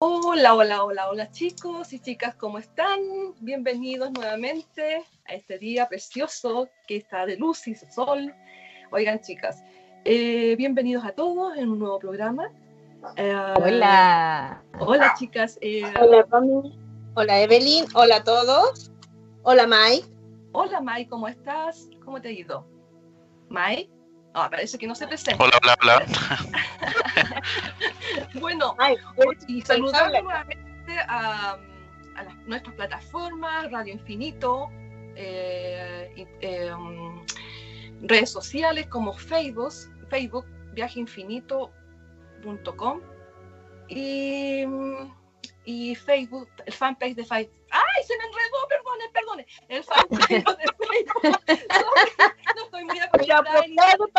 Hola, hola, hola, hola chicos y chicas, ¿cómo están? Bienvenidos nuevamente a este día precioso que está de luz y sol. Oigan chicas, eh, bienvenidos a todos en un nuevo programa. Eh, hola. Hola chicas. Eh, hola Hola Evelyn. Hola a todos. Hola Mike. Hola Mike, ¿cómo estás? ¿Cómo te ha ido? Mike. Ah, parece que no se presenta. Hola, hola, hola. bueno, y saludar nuevamente a, nuestras plataformas, Radio Infinito, eh, eh, um, redes sociales como Facebook, Facebook, viajeinfinito.com y, y Facebook, el fanpage de Facebook. ¡Ay, se me enredó! Perdone, perdone. El fanpage de Facebook. no estoy muy acostumbrada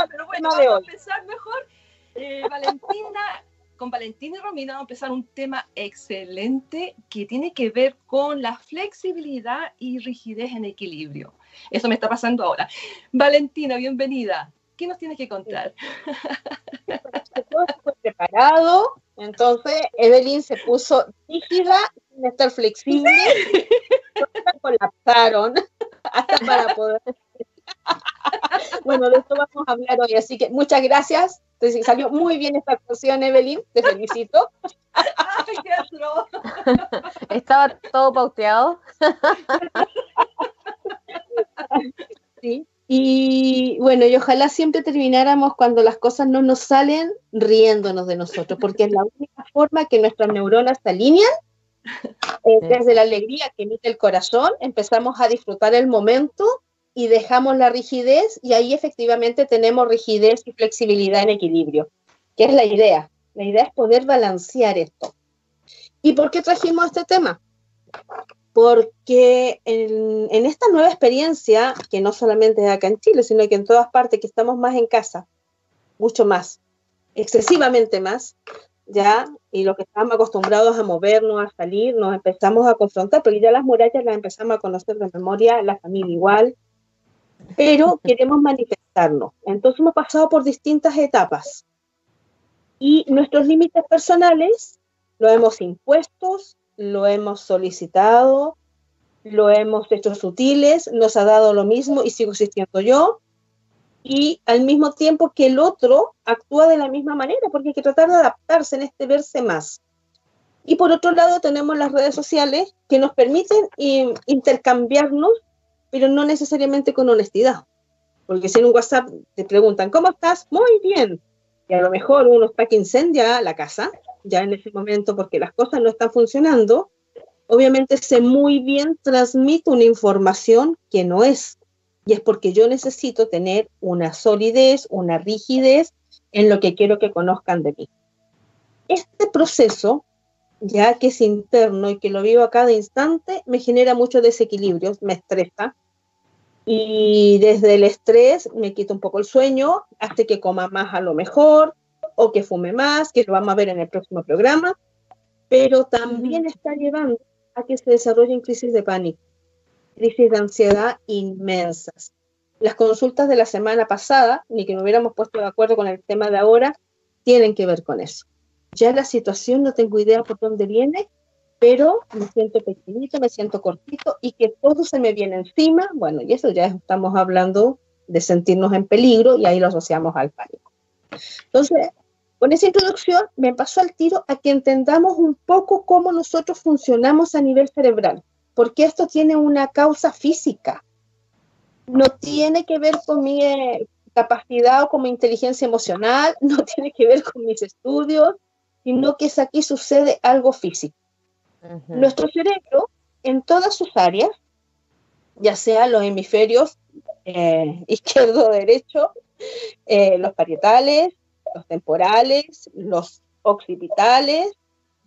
pero bueno, vamos a empezar mejor. Eh, Valentina, con Valentina y Romina vamos a empezar un tema excelente que tiene que ver con la flexibilidad y rigidez en equilibrio. Eso me está pasando ahora. Valentina, bienvenida. ¿Qué nos tienes que contar? Todo preparado, entonces Evelyn se puso rígida, sin estar flexible, colapsaron hasta para poder bueno, de esto vamos a hablar hoy, así que muchas gracias. Te salió muy bien esta actuación, Evelyn, te felicito. Estaba todo pauteado. sí. Y bueno, y ojalá siempre termináramos cuando las cosas no nos salen riéndonos de nosotros, porque es la única forma que nuestras neuronas se alinean. Eh, desde la alegría que emite el corazón, empezamos a disfrutar el momento y dejamos la rigidez y ahí efectivamente tenemos rigidez y flexibilidad en equilibrio, que es la idea. La idea es poder balancear esto. ¿Y por qué trajimos este tema? Porque en, en esta nueva experiencia, que no solamente es acá en Chile, sino que en todas partes, que estamos más en casa, mucho más, excesivamente más, ya, y lo que estamos acostumbrados a movernos, a salir, nos empezamos a confrontar, porque ya las murallas las empezamos a conocer de memoria, la familia igual, pero queremos manifestarnos. Entonces hemos pasado por distintas etapas y nuestros límites personales lo hemos impuestos, lo hemos solicitado, lo hemos hecho sutiles, nos ha dado lo mismo y sigo existiendo yo. Y al mismo tiempo que el otro actúa de la misma manera, porque hay que tratar de adaptarse en este verse más. Y por otro lado tenemos las redes sociales que nos permiten intercambiarnos pero no necesariamente con honestidad. Porque si en un WhatsApp te preguntan, ¿cómo estás? Muy bien. Y a lo mejor uno está que incendia la casa, ya en ese momento, porque las cosas no están funcionando, obviamente sé muy bien transmite una información que no es. Y es porque yo necesito tener una solidez, una rigidez en lo que quiero que conozcan de mí. Este proceso, ya que es interno y que lo vivo a cada instante, me genera muchos desequilibrios, me estresa, y desde el estrés me quita un poco el sueño, hace que coma más a lo mejor o que fume más, que lo vamos a ver en el próximo programa, pero también está llevando a que se desarrollen crisis de pánico, crisis de ansiedad inmensas. Las consultas de la semana pasada, ni que me hubiéramos puesto de acuerdo con el tema de ahora, tienen que ver con eso. Ya la situación no tengo idea por dónde viene, pero me siento pequeñito, me siento cortito y que todo se me viene encima, bueno, y eso ya estamos hablando de sentirnos en peligro y ahí lo asociamos al pánico. Entonces, con esa introducción me pasó al tiro a que entendamos un poco cómo nosotros funcionamos a nivel cerebral, porque esto tiene una causa física, no tiene que ver con mi eh, capacidad o con mi inteligencia emocional, no tiene que ver con mis estudios, sino que es aquí sucede algo físico. Nuestro cerebro, en todas sus áreas, ya sea los hemisferios eh, izquierdo derecho, eh, los parietales, los temporales, los occipitales,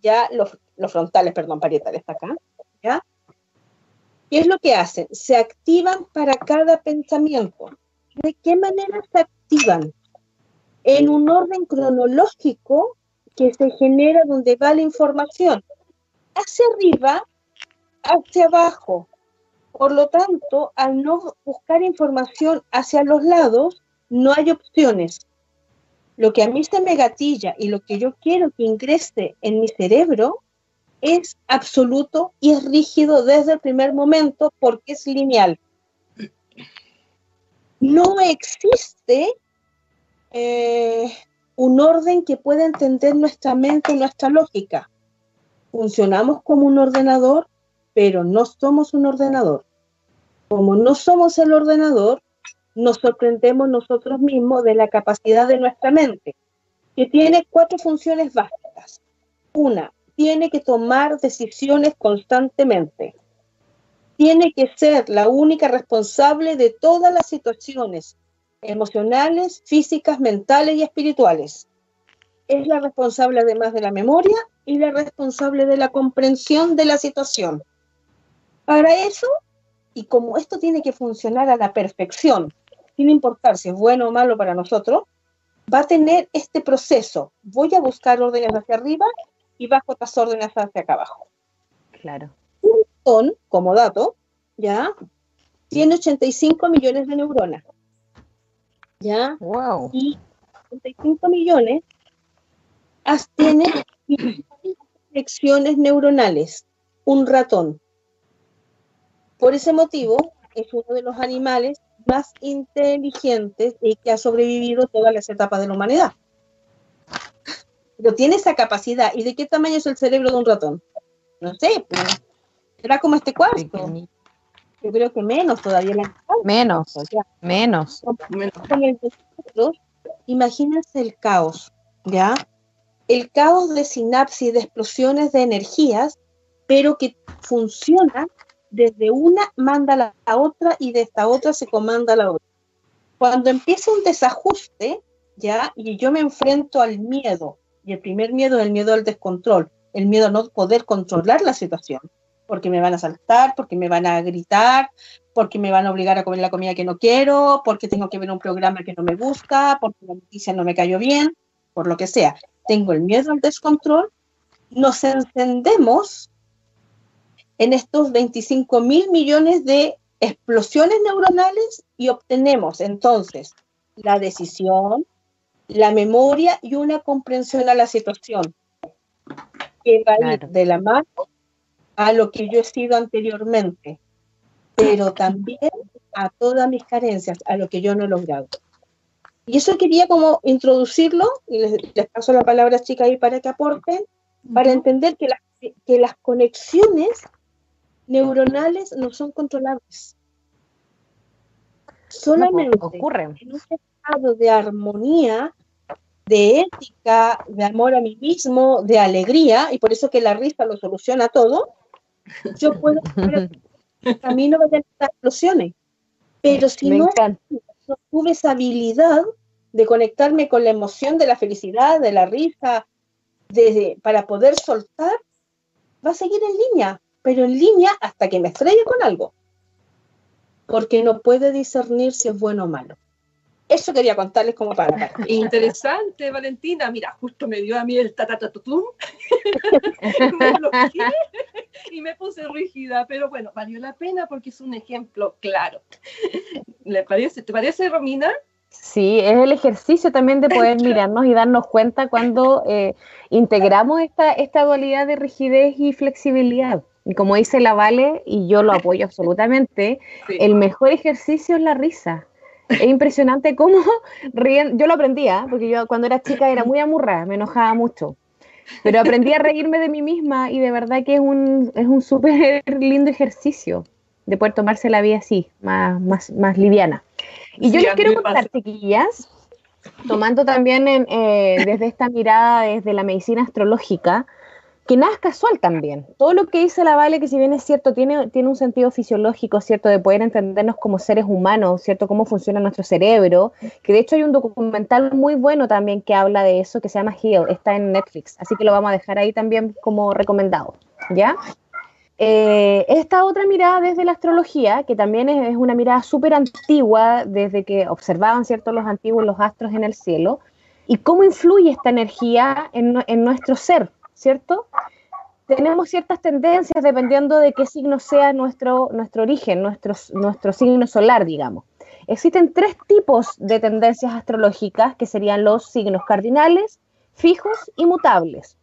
ya los, los frontales, perdón, parietales acá, ¿ya? ¿Qué es lo que hacen? Se activan para cada pensamiento. ¿De qué manera se activan? En un orden cronológico que se genera donde va la información hacia arriba, hacia abajo. Por lo tanto, al no buscar información hacia los lados, no hay opciones. Lo que a mí se me gatilla y lo que yo quiero que ingrese en mi cerebro es absoluto y es rígido desde el primer momento porque es lineal. No existe eh, un orden que pueda entender nuestra mente y nuestra lógica. Funcionamos como un ordenador, pero no somos un ordenador. Como no somos el ordenador, nos sorprendemos nosotros mismos de la capacidad de nuestra mente, que tiene cuatro funciones básicas. Una, tiene que tomar decisiones constantemente. Tiene que ser la única responsable de todas las situaciones emocionales, físicas, mentales y espirituales. Es la responsable además de la memoria y la responsable de la comprensión de la situación. Para eso, y como esto tiene que funcionar a la perfección, sin importar si es bueno o malo para nosotros, va a tener este proceso. Voy a buscar órdenes hacia arriba y bajo otras órdenes hacia acá abajo. Claro. Un ratón, como dato, ¿ya? Tiene 85 millones de neuronas. ¿Ya? Wow. Y 85 millones tiene conexiones neuronales. Un ratón. Por ese motivo, es uno de los animales más inteligentes y que ha sobrevivido todas las etapas de la humanidad. Pero tiene esa capacidad. ¿Y de qué tamaño es el cerebro de un ratón? No sé, pues, será como este cuarto. Yo creo que menos todavía. Menos, menos. Imagínense el caos, ¿ya? El caos de sinapsis, de explosiones de energías, pero que funciona desde una manda a la otra y de esta otra se comanda a la otra. Cuando empieza un desajuste, ¿ya? Y yo me enfrento al miedo, y el primer miedo es el miedo al descontrol, el miedo a no poder controlar la situación, porque me van a saltar, porque me van a gritar, porque me van a obligar a comer la comida que no quiero, porque tengo que ver un programa que no me gusta, porque la noticia no me cayó bien, por lo que sea. Tengo el miedo al descontrol, nos encendemos en estos 25 mil millones de explosiones neuronales y obtenemos entonces la decisión, la memoria y una comprensión a la situación que va a ir de la mano a lo que yo he sido anteriormente, pero también a todas mis carencias, a lo que yo no he logrado. Y eso quería como introducirlo, y les, paso la palabra chica ahí para que aporten, para entender que, que las conexiones neuronales no son controlables. Solamente ocurren. en un estado de armonía, de ética, de amor a mí mismo, de alegría, y por eso que la risa lo soluciona todo, yo puedo el camino de las explosiones. Pero si no, no tuve esa habilidad de conectarme con la emoción de la felicidad, de la risa, de, para poder soltar, va a seguir en línea pero en línea hasta que me estrelle con algo, porque no puede discernir si es bueno o malo. Eso quería contarles como para. Interesante, Valentina. Mira, justo me dio a mí el tatatatutum. y me puse rígida, pero bueno, valió la pena porque es un ejemplo claro. ¿Le parece? ¿Te parece, Romina? Sí, es el ejercicio también de poder mirarnos y darnos cuenta cuando eh, integramos esta, esta dualidad de rigidez y flexibilidad. Y como dice la Vale, y yo lo apoyo absolutamente, el mejor ejercicio es la risa. Es impresionante cómo ríen. Yo lo aprendía, ¿ah? porque yo cuando era chica era muy amurra, me enojaba mucho. Pero aprendí a reírme de mí misma y de verdad que es un, es un súper lindo ejercicio de poder tomarse la vida así, más, más, más liviana. Y yo les quiero contar, chiquillas, tomando también eh, desde esta mirada, desde la medicina astrológica, que nada es casual también. Todo lo que dice la Vale, que si bien es cierto, tiene, tiene un sentido fisiológico, ¿cierto? De poder entendernos como seres humanos, ¿cierto? Cómo funciona nuestro cerebro. Que de hecho hay un documental muy bueno también que habla de eso, que se llama Heal, está en Netflix. Así que lo vamos a dejar ahí también como recomendado, ¿ya? Eh, esta otra mirada desde la astrología, que también es, una mirada súper antigua, desde que observaban, ¿cierto? Los antiguos los astros en el cielo, y cómo influye esta energía en, en nuestro ser, ¿cierto? Tenemos ciertas tendencias dependiendo de qué signo sea nuestro, nuestro origen, nuestro, nuestro signo solar, digamos. Existen tres tipos de tendencias astrológicas que serían los signos cardinales, fijos y mutables.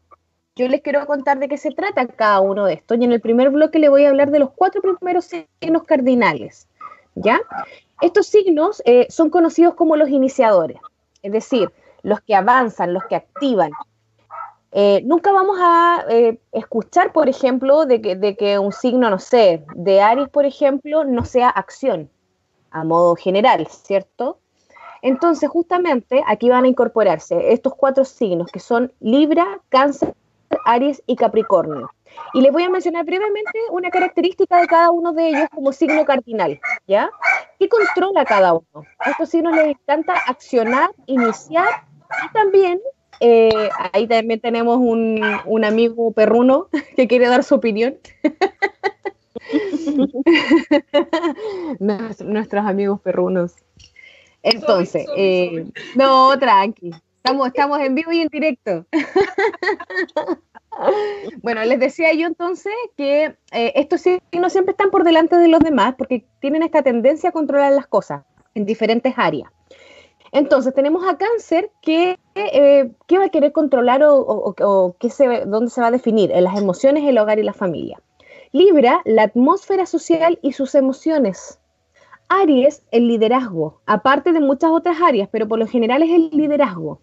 yo les quiero contar de qué se trata cada uno de estos. Y en el primer bloque le voy a hablar de los cuatro primeros signos cardinales. ¿Ya? Estos signos eh, son conocidos como los iniciadores, es decir, los que avanzan, los que activan. Eh, nunca vamos a eh, escuchar, por ejemplo, de que, de que un signo, no sé, de Aries, por ejemplo, no sea acción, a modo general, ¿cierto? Entonces, justamente aquí van a incorporarse estos cuatro signos que son Libra, Cáncer, Aries y Capricornio. Y les voy a mencionar brevemente una característica de cada uno de ellos como signo cardinal, ¿ya? ¿Qué controla cada uno? A estos signos les encanta accionar, iniciar y también, eh, ahí también tenemos un, un amigo perruno que quiere dar su opinión. Nuestros amigos perrunos. Entonces, eh, no, tranqui. Estamos, estamos en vivo y en directo. bueno, les decía yo entonces que eh, estos signos siempre están por delante de los demás porque tienen esta tendencia a controlar las cosas en diferentes áreas. Entonces, tenemos a cáncer que, eh, va a querer controlar o, dónde se va a definir en las emociones, el hogar y la familia. Libra, la atmósfera social y sus emociones. Aries, el liderazgo, aparte de muchas otras áreas, pero por lo general es el liderazgo.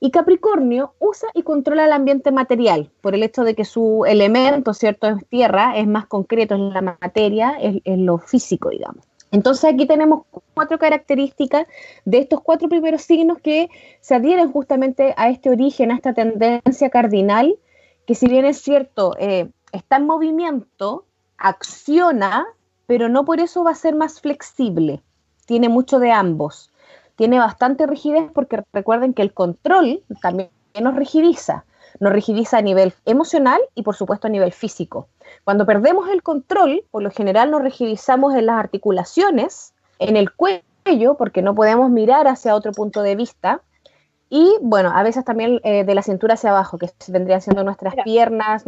Y Capricornio usa y controla el ambiente material, por el hecho de que su elemento, ¿cierto?, es tierra, es más concreto, en la materia, es, lo físico, digamos. Entonces aquí tenemos cuatro características de estos cuatro primeros signos que se adhieren justamente a este origen, a esta tendencia cardinal, que si bien es cierto, eh, está en movimiento, acciona, pero no por eso va a ser más flexible. Tiene mucho de ambos. Tiene bastante rigidez porque recuerden que el control también nos rigidiza. Nos rigidiza a nivel emocional y por supuesto a nivel físico. Cuando perdemos el control, por lo general nos rigidizamos en las articulaciones, en el cuello, porque no podemos mirar hacia otro punto de vista. Y bueno, a veces también eh, de la cintura hacia abajo, que vendrían siendo nuestras piernas,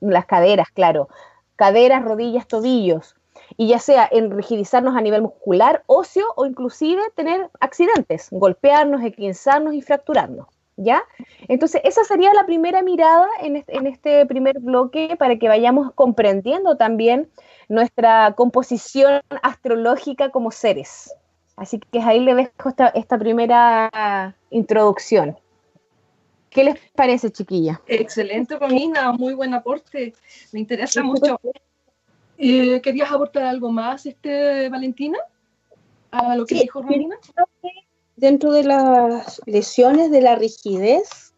las caderas, claro. Caderas, rodillas, tobillos y ya sea en rigidizarnos a nivel muscular, óseo o inclusive tener accidentes, golpearnos, equinzarnos y fracturarnos. ¿Ya? Entonces, esa sería la primera mirada en este, en este primer bloque para que vayamos comprendiendo también nuestra composición astrológica como seres. Así que ahí le dejo esta, esta primera introducción. ¿Qué les parece, chiquilla? Excelente, Romina, muy buen aporte. Me interesa mucho eh, ¿Querías aportar algo más, este, Valentina? A lo que dijo Romina. Dentro de las lesiones de la rigidez,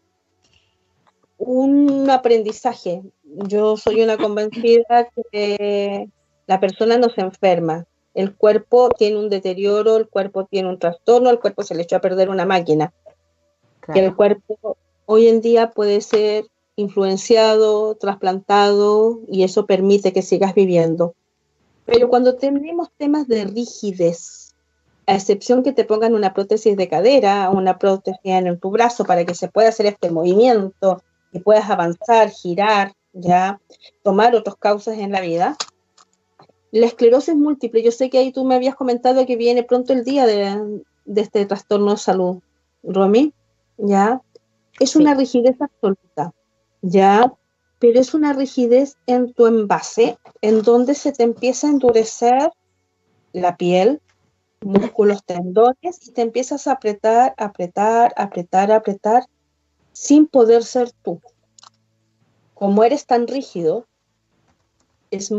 un aprendizaje. Yo soy una convencida que la persona no se enferma. El cuerpo tiene un deterioro, el cuerpo tiene un trastorno, el cuerpo se le echó a perder una máquina. Y el cuerpo hoy en día puede ser influenciado, trasplantado y eso permite que sigas viviendo. Pero cuando tenemos temas de rigidez, a excepción que te pongan una prótesis de cadera o una prótesis en tu brazo para que se pueda hacer este movimiento y puedas avanzar, girar, ya, tomar otras causas en la vida. La esclerosis múltiple, yo sé que ahí tú me habías comentado que viene pronto el día de, este trastorno de salud, Romy, ya, es una rigidez absoluta ¿ya? Pero es una rigidez en tu envase, en donde se te empieza a endurecer la piel, músculos, tendones, y te empiezas a apretar, apretar, apretar, apretar, sin poder ser tú. Como eres tan rígido, es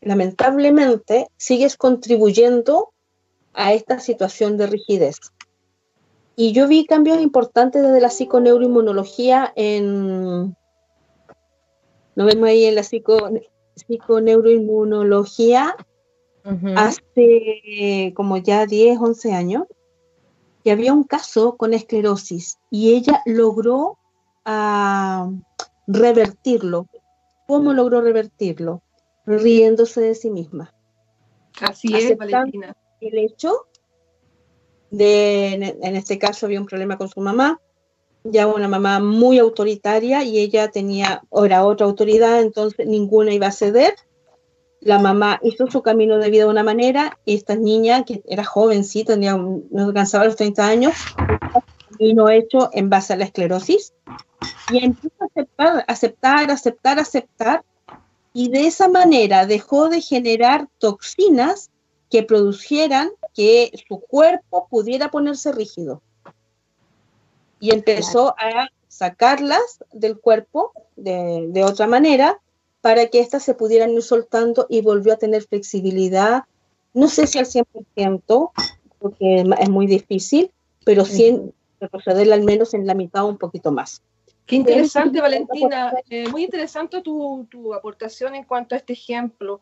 lamentablemente sigues contribuyendo a esta situación de rigidez. Y yo vi cambios importantes desde la psiconeuroinmunología en, nos vemos ahí en la psico, psiconeuroinmunología hace como ya 10, 11 años, que había un caso con esclerosis y ella logró ah, revertirlo. ¿Cómo logró revertirlo? Riéndose de sí misma. Así es, Valentina. El hecho de, en este caso había un problema con su mamá, ya una mamá muy autoritaria y ella tenía, era otra autoridad, entonces ninguna iba a ceder. La mamá hizo su camino de vida de una manera y esta niña, que era jovencita, tenía, no alcanzaba los 30 años, vino hecho en base a la esclerosis y empieza a aceptar, aceptar, aceptar, aceptar, y de esa manera dejó de generar toxinas que produjeran que su cuerpo pudiera ponerse rígido. Y empezó a sacarlas del cuerpo de, de otra manera para que éstas se pudieran ir soltando y volvió a tener flexibilidad, no sé si al 100%, porque es muy difícil, pero sí retrocederla al menos en la mitad o un poquito más. Qué interesante, Valentina. Eh, muy interesante tu, tu, aportación en cuanto a este ejemplo.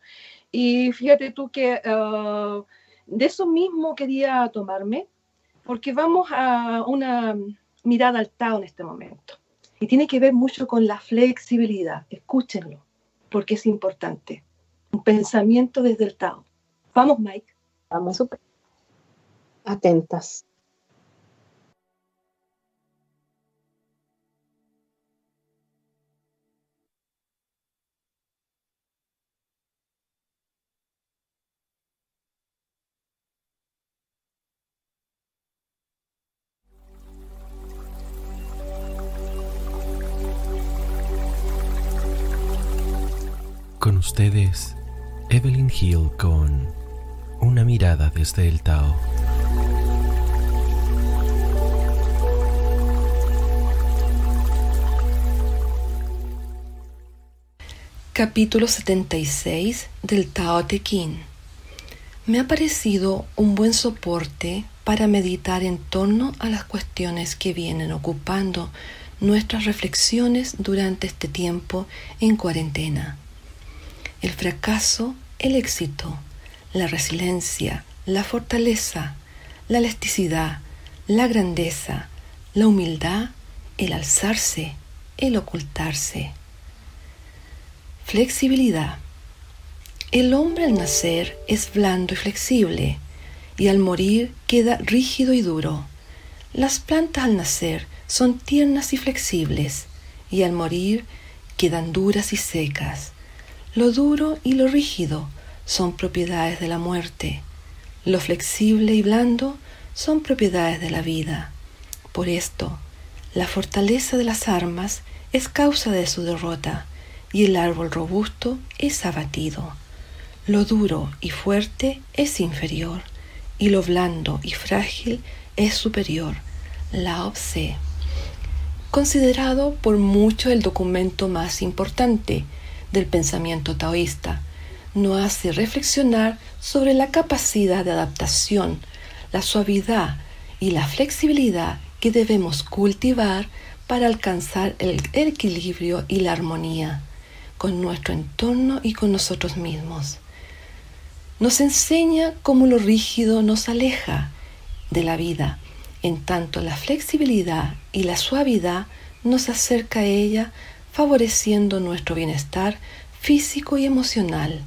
Y fíjate tú que uh, de eso mismo quería tomarme, porque vamos a una mirada al Tao en este momento. Y tiene que ver mucho con la flexibilidad. Escúchenlo porque es importante. Un pensamiento desde el Tao. Vamos, Mike. Vamos. Super. Atentas. Con ustedes, Evelyn Hill con Una mirada desde el Tao. Capítulo 76 del Tao Te Ching. Me ha parecido un buen soporte para meditar en torno a las cuestiones que vienen ocupando nuestras reflexiones durante este tiempo en cuarentena el fracaso, el éxito, la resiliencia, la fortaleza, la elasticidad, la grandeza, la humildad, el alzarse, el ocultarse. Flexibilidad. El hombre al nacer es blando y flexible, y al morir queda rígido y duro. Las plantas al nacer son tiernas y flexibles, y al morir quedan duras y secas. Lo duro y lo rígido son propiedades de la muerte. Lo flexible y blando son propiedades de la vida. Por esto, la fortaleza de las armas es causa de su derrota y el árbol robusto es abatido. Lo duro y fuerte es inferior y lo blando y frágil es superior. La Tse. Considerado por mucho el documento más importante, del pensamiento taoísta, no hace reflexionar sobre la capacidad de adaptación, la suavidad y la flexibilidad que debemos cultivar para alcanzar el equilibrio y la armonía con nuestro entorno y con nosotros mismos. Nos enseña cómo lo rígido nos aleja de la vida, en tanto la flexibilidad y la suavidad nos acerca a ella favoreciendo nuestro bienestar físico y emocional.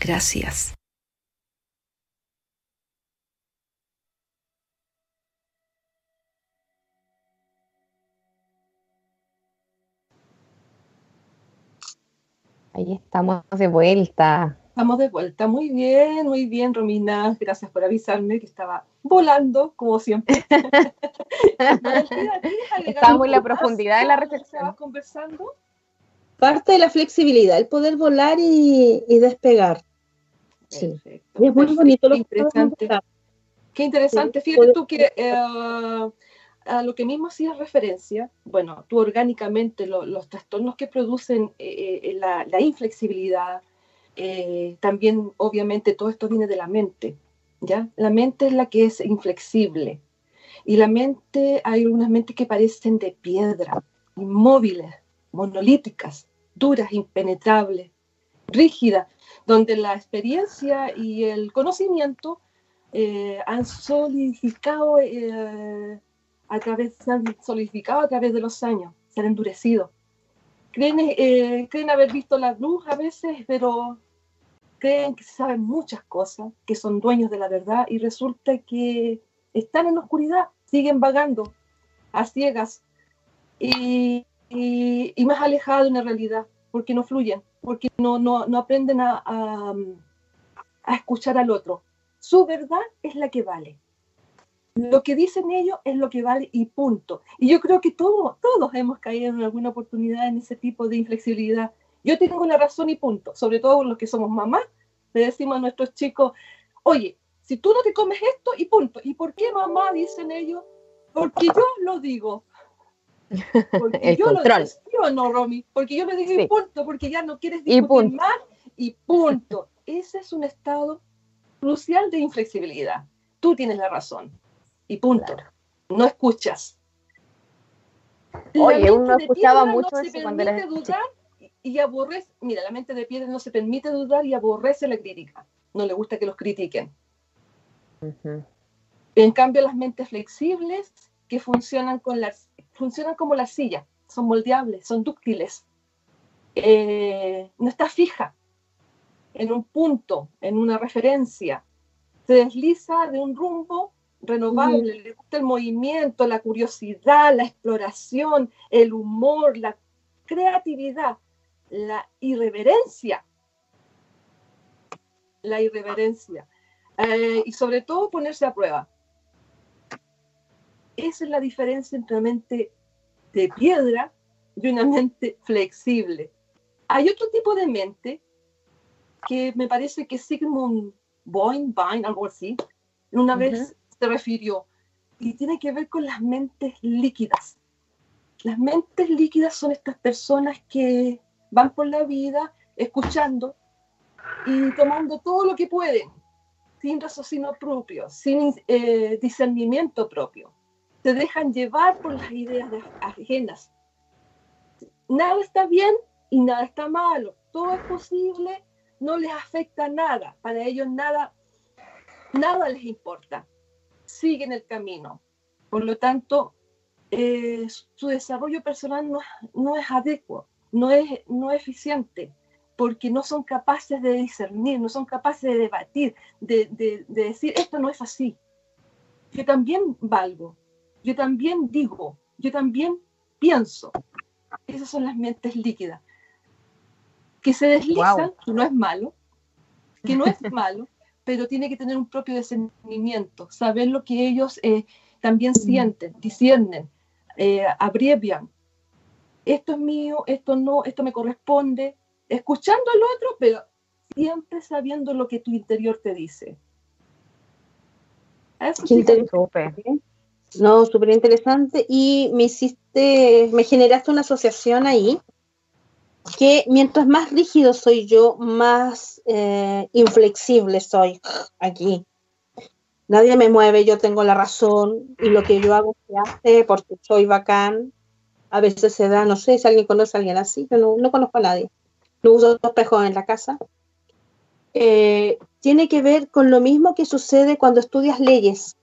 Gracias. Ahí estamos de vuelta. Estamos de vuelta. Muy bien, muy bien, Romina. Gracias por avisarme que estaba volando, como siempre. Estamos en la profundidad de la reflexión. conversando? Parte de la flexibilidad, el poder volar y, despegar. Sí. es muy bonito lo interesante. Qué interesante. Fíjate tú que eh, a lo que mismo hacías referencia, bueno, tú orgánicamente los trastornos que producen eh, eh, la, la inflexibilidad, eh, también obviamente todo esto viene de la mente, ¿ya? La mente es la que es inflexible y la mente, hay algunas mentes que parecen de piedra, inmóviles, monolíticas, duras, impenetrables, rígidas, donde la experiencia y el conocimiento eh, han solidificado eh, a través, han solidificado a través de los años, se han endurecido. Creen, creen haber visto la luz a veces, pero creen que saben muchas cosas, que son dueños de la verdad y resulta que están en la oscuridad, siguen vagando a ciegas y, y, más alejados de una realidad, porque no fluyen, porque no, no, no aprenden a, a, a escuchar al otro. Su verdad es la que vale. Lo que dicen ellos es lo que vale y punto. Y yo creo que todos, todos hemos caído en alguna oportunidad en ese tipo de inflexibilidad. Yo tengo la razón y punto. Sobre todo los que somos mamás, le decimos a nuestros chicos, oye, si tú no te comes esto y punto. ¿Y por qué mamá dicen ellos? Porque yo lo digo. Porque El yo control. lo digo, ¿sí o no, Romy? Porque yo lo digo Sí. y punto, porque ya no quieres Y discutir punto. más y punto. Ese es un estado crucial de inflexibilidad. Tú tienes la razón y punto. No escuchas. La Oye, mente uno de escuchaba piedra mucho no se cuando permite dudar y- y aborrece. Mira, la mente de piedra no se permite dudar y aborrece la crítica. No le gusta que los critiquen. En cambio, las mentes flexibles que funcionan, con las, funcionan como la silla, son moldeables, son dúctiles. Eh, no está fija en un punto, en una referencia. Se desliza de un rumbo renovable, le gusta el movimiento, la curiosidad, la exploración, el humor, la creatividad, la irreverencia. La irreverencia. Eh, y sobre todo ponerse a prueba. Esa es la diferencia entre una mente de piedra y una mente flexible. Hay otro tipo de mente que me parece que Sigmund Boyn, Bain, algo así, una vez se refirió, y tiene que ver con las mentes líquidas. Las mentes líquidas son estas personas que van por la vida escuchando y tomando todo lo que pueden, sin raciocinio propio, sin eh, discernimiento propio. Se dejan llevar por las ideas de- ajenas. Nada está bien y nada está malo. Todo es posible, no les afecta nada. Para ellos nada, nada les importa. Siguen el camino. Por lo tanto, eh, su desarrollo personal no, es adecuado, no es, no eficiente, porque no son capaces de discernir, no son capaces de debatir, de, de- de decir, esto no es así. Yo también valgo, yo también digo, yo también pienso. Esas son las mentes líquidas. Que se deslizan, que no es malo, que no es malo, pero tiene que tener un propio discernimiento, saber lo que ellos eh, también sienten, disciernen, eh, abrevian. Esto es mío, esto no, esto me corresponde, escuchando al otro, pero siempre sabiendo lo que tu interior te dice. Eso sí. No, súper interesante. Y me hiciste, me generaste una asociación ahí que mientras más rígido soy yo, más eh, inflexible soy aquí. Nadie me mueve, yo tengo la razón y lo que yo hago se hace porque soy bacán. A veces se da, no sé si alguien conoce a alguien así, yo no, no conozco a nadie. No uso espejos en la casa. Eh, tiene que ver con lo mismo que sucede cuando estudias leyes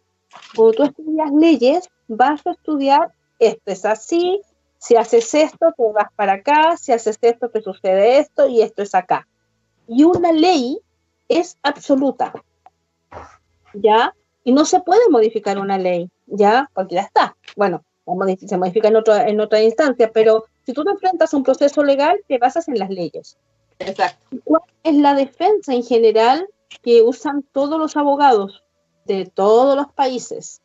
cuando tú estudias leyes, vas a estudiar esto es así, si haces esto, te vas para acá, si haces esto, te sucede esto y esto es acá. Y una ley es absoluta, ¿ya? Y no se puede modificar una ley, ¿ya? Porque ya está. Bueno, se modifica en, otra en otra instancia, pero si tú te enfrentas a un proceso legal, te basas en las leyes. exacto. ¿Cuál es la defensa en general que usan todos los abogados de todos los países?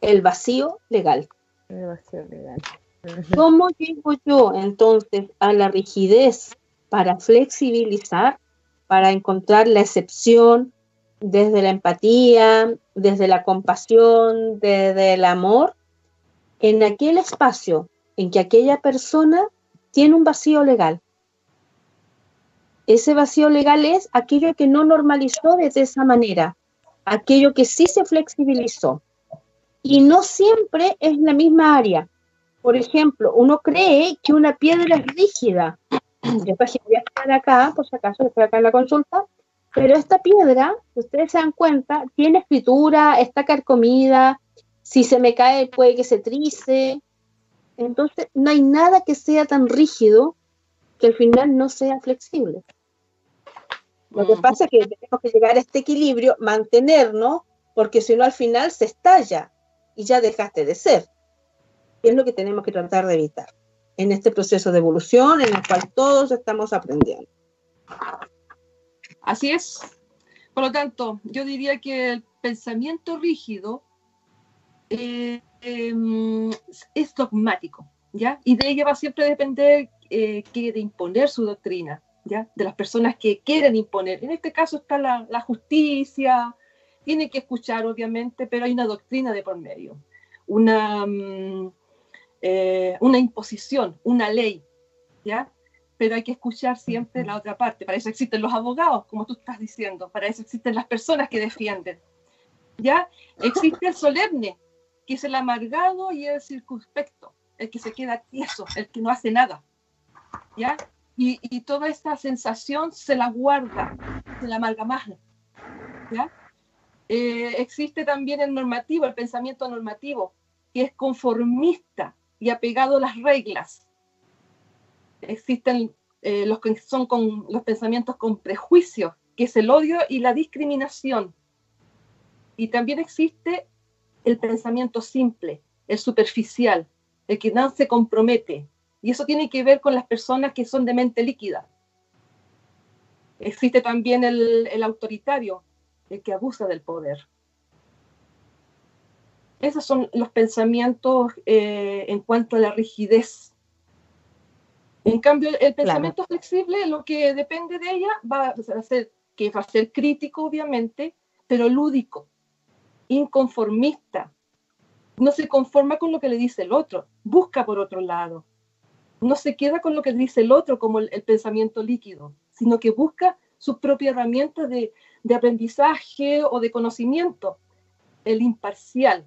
El vacío legal. El vacío legal. Ujú. ¿Cómo llego yo entonces a la rigidez para flexibilizar, para encontrar la excepción desde la empatía, desde la compasión, desde el amor, en aquel espacio en que aquella persona tiene un vacío legal? Ese vacío legal es aquello que no normalizó de esa manera, aquello que sí se flexibilizó. Y no siempre es la misma área. Por ejemplo, uno cree que una piedra es rígida. Después voy a estar acá, por si acaso, estoy acá en la consulta, pero esta piedra, si ustedes se dan cuenta, tiene escritura, está carcomida, si se me cae puede que se trice. Entonces, no hay nada que sea tan rígido que al final no sea flexible. Lo que Mm. pasa es que tenemos que llegar a este equilibrio, mantenernos, porque si no al final se estalla y ya dejaste de ser. Y es lo que tenemos que tratar de evitar en este proceso de evolución en el cual todos estamos aprendiendo. Así es. Por lo tanto, yo diría que el pensamiento rígido eh, em, es dogmático, ¿ya? Y de ella va siempre a depender eh, quiere imponer su doctrina, De las personas que quieren imponer. En este caso está la, la justicia, tiene que escuchar, obviamente, pero hay una doctrina de por medio, una, mm, eh, una imposición, una ley, ¿ya? Pero hay que escuchar siempre la otra parte. Para eso existen los abogados, como tú estás diciendo, para eso existen las personas que defienden, ¿ya? Existe el solemne, que es el amargado y el circunspecto, el que se queda tieso, el que no hace nada, ¿ya? Y, toda esta sensación se la guarda, se la amalgama. Eh, existe también el normativo, el pensamiento normativo, que es conformista y apegado a las reglas. Existen eh, los que son con los pensamientos con prejuicios, que es el odio y la discriminación. Y también existe el pensamiento simple, el superficial, el que no se compromete. Y eso tiene que ver con las personas que son de mente líquida. Existe también el, el autoritario, el que abusa del poder. Esos son los pensamientos eh, en cuanto a la rigidez. En cambio, el pensamiento claro. flexible, lo que depende de ella, va a ser que va a ser crítico, obviamente, pero lúdico, inconformista. No se conforma con lo que le dice el otro, busca por otro lado. No se queda con lo que dice el otro como el, pensamiento líquido, sino que busca su propia herramienta de, de aprendizaje o de conocimiento, el imparcial,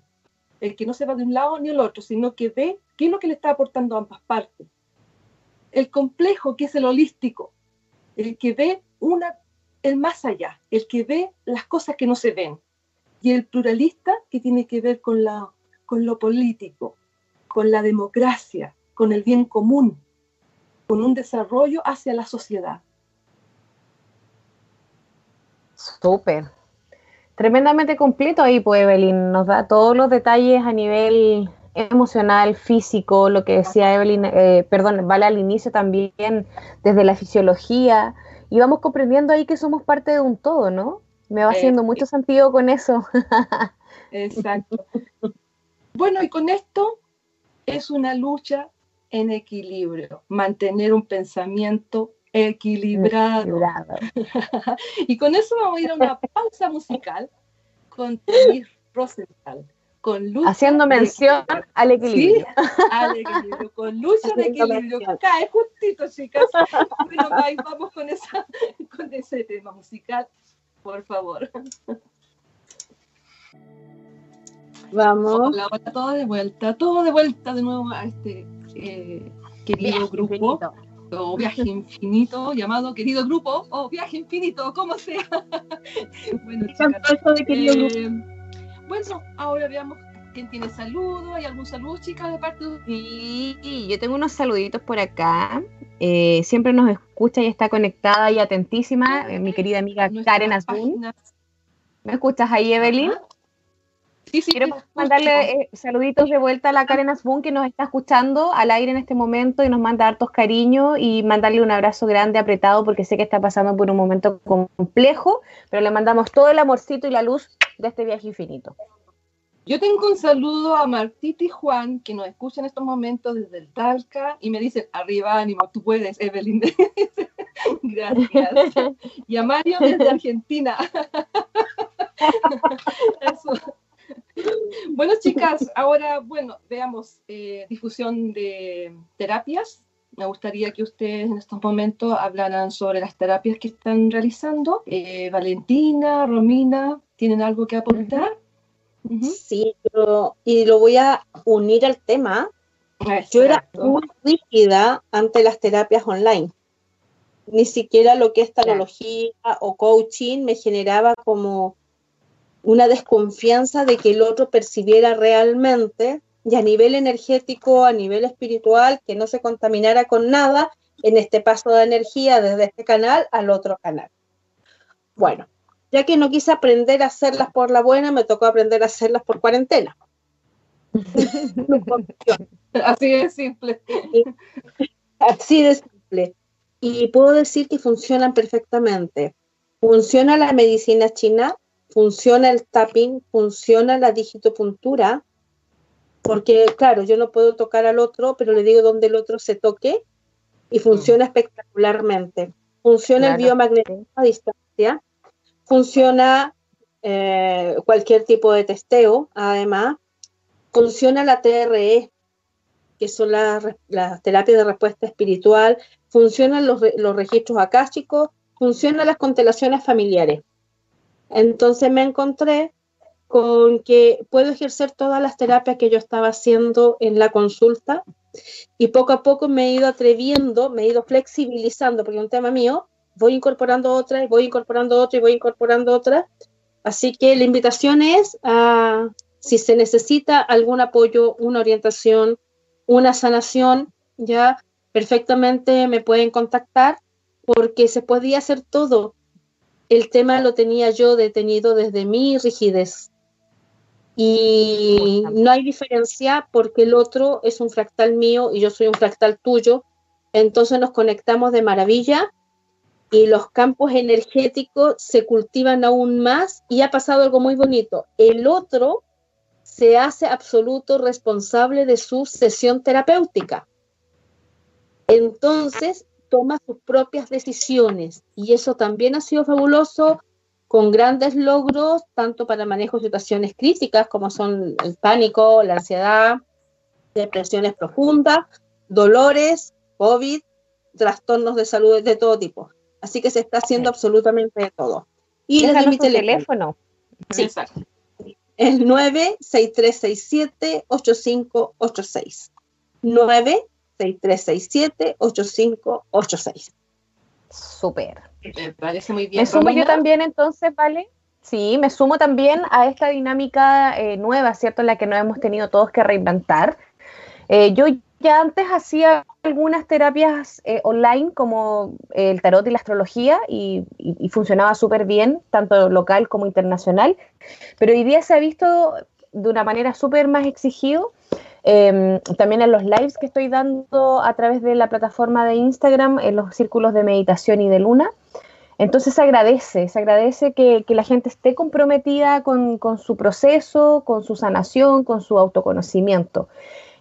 el que no se va de un lado ni el otro, sino que ve qué es lo que le está aportando a ambas partes. El complejo, que es el holístico, el que ve una, el más allá, el que ve las cosas que no se ven. Y el pluralista, que tiene que ver con, la, con lo político, con la democracia, con el bien común, con un desarrollo hacia la sociedad. Súper. Tremendamente completo ahí, pues Evelyn. Nos da todos los detalles a nivel emocional, físico, lo que decía Evelyn, eh, perdón, vale al inicio también, desde la fisiología, y vamos comprendiendo ahí que somos parte de un todo, ¿no? Me va haciendo eh, mucho sentido con eso. Exacto. Bueno, y con esto es una lucha en equilibrio, mantener un pensamiento equilibrado. equilibrado. y con eso vamos a ir a una pausa musical con Tenis Rosenthal. Con lucha Haciendo mención de... al equilibrio. Sí, al equilibrio, con lucha de equilibrio. Cae justito, chicas. Bueno, ahí vamos con, esa, con ese tema musical, por favor. Vamos. Hola, hola, todo de vuelta, todo de vuelta de nuevo a este eh, querido Viaje grupo. Infinito. O viaje infinito, llamado querido grupo, o viaje infinito, como sea. bueno, chicas, de querido eh, grupo. bueno, ahora veamos quién tiene saludos. ¿Hay algún saludo, chicas, de parte de Sí, yo tengo unos saluditos por acá. Eh, siempre nos escucha y está conectada y atentísima, mi querida amiga Karen Asbun. ¿Me escuchas ahí, Evelyn? Ajá. Sí, sí, Quiero mandarle eh, saluditos de vuelta a la Karen Asbun que nos está escuchando al aire en este momento y nos manda hartos cariños y mandarle un abrazo grande, apretado, porque sé que está pasando por un momento complejo, pero le mandamos todo el amorcito y la luz de este viaje infinito. Yo tengo un saludo a Martita y Juan, que nos escuchan en estos momentos desde el Talca y me dicen, arriba, ánimo, tú puedes, Evelyn. Gracias. Y a Mario desde Argentina. Eso. Bueno, chicas, ahora, bueno, veamos eh, difusión de terapias. Me gustaría que ustedes en estos momentos hablaran sobre las terapias que están realizando. Eh, Valentina, Romina, ¿tienen algo que aportar? Uh -huh. Sí, pero, y lo voy a unir al tema. Exacto. Yo era muy rígida ante las terapias online. Ni siquiera lo que es tecnología o coaching me generaba como una desconfianza de que el otro percibiera realmente y a nivel energético, a nivel espiritual, que no se contaminara con nada en este paso de energía desde este canal al otro canal. Bueno, ya que no quise aprender a hacerlas por la buena, me tocó aprender a hacerlas por cuarentena. Así de simple. Así de simple. Y puedo decir que funcionan perfectamente. Funciona la medicina china, funciona el tapping, funciona la digitopuntura, porque claro, yo no puedo tocar al otro, pero le digo donde el otro se toque y funciona espectacularmente. Funciona el biomagnetismo a distancia, funciona eh, cualquier tipo de testeo, además, funciona la TRE, que son las terapias de respuesta espiritual, funcionan los, los registros akáshicos, funcionan las constelaciones familiares. Entonces me encontré con que puedo ejercer todas las terapias que yo estaba haciendo en la consulta y poco a poco me he ido atreviendo, me he ido flexibilizando, porque es un tema mío, voy incorporando otra y voy incorporando otra y voy incorporando otra. Así que la invitación es a, si se necesita algún apoyo, una orientación, una sanación, ya perfectamente me pueden contactar porque se podía hacer todo. El tema lo tenía yo detenido desde mi rigidez. Y no hay diferencia porque el otro es un fractal mío y yo soy un fractal tuyo. Entonces nos conectamos de maravilla y los campos energéticos se cultivan aún más y ha pasado algo muy bonito. El otro se hace absoluto responsable de su sesión terapéutica. Entonces toma sus propias decisiones y eso también ha sido fabuloso con grandes logros tanto para manejo de situaciones críticas como son el pánico, la ansiedad, depresiones profundas, dolores, COVID, trastornos de salud de todo tipo. Así que se está haciendo absolutamente de todo. Y desde mi teléfono. Sí. Exacto. El 96367-8586. 96367-8586. Súper. Me parece muy bien. Me sumo yo también entonces, ¿vale? Sí, me sumo también a esta dinámica eh, nueva, ¿cierto? En la que nos hemos tenido todos que reinventar. Eh, yo ya antes hacía algunas terapias eh, online como el tarot y la astrología y, funcionaba súper bien, tanto local como internacional, pero hoy día se ha visto de una manera súper más exigido. Em, también en los lives que estoy dando a través de la plataforma de Instagram, en los círculos de meditación y de luna. Entonces se agradece, se agradece que, la gente esté comprometida con, su proceso, con su sanación, con su autoconocimiento.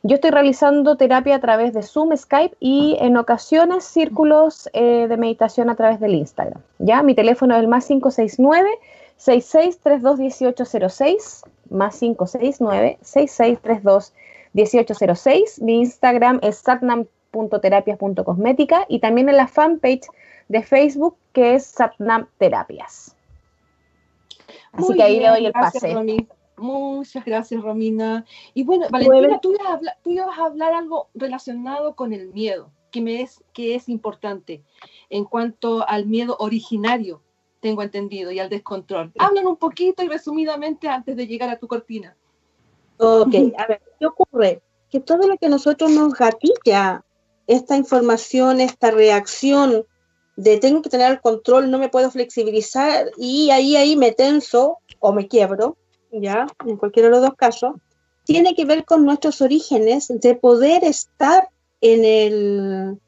Yo estoy realizando terapia a través de Zoom, Skype y en ocasiones círculos eh, de meditación a través del Instagram. ¿ya? Mi teléfono es el más 569 6632 1806 más 569 6632 1806. Mi Instagram es satnam.terapias.cosmética y también en la fanpage de Facebook que es Satnam Terapias. Así que ahí le doy el pase. Muchas gracias, Romina. Y bueno, Valentina, tú, ibas a hablar, algo relacionado con el miedo, que, me es, que es importante en cuanto al miedo originario, tengo entendido, y al descontrol. Hablan un poquito y resumidamente antes de llegar a tu cortina. Ok, a ver, ¿qué ocurre? Que todo lo que nosotros nos gatilla, esta información, esta reacción de tengo que tener el control, no me puedo flexibilizar y ahí, ahí me tenso o me quiebro, ya, en cualquiera de los dos casos, tiene que ver con nuestros orígenes de poder estar en el,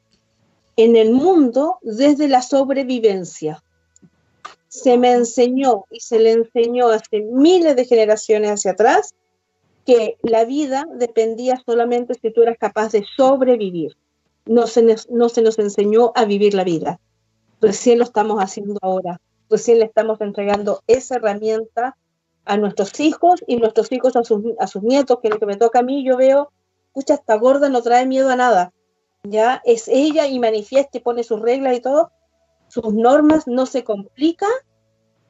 en el mundo desde la sobrevivencia. Se me enseñó y se le enseñó hace miles de generaciones hacia atrás que la vida dependía solamente si tú eras capaz de sobrevivir. No se, no se nos enseñó a vivir la vida. Recién lo estamos haciendo ahora. Recién le estamos entregando esa herramienta a nuestros hijos y nuestros hijos a sus, a sus nietos, que es lo que me toca a mí, yo veo, escucha, esta gorda no trae miedo a nada, ya es ella y manifiesta y pone sus reglas y todo, sus normas no se complica,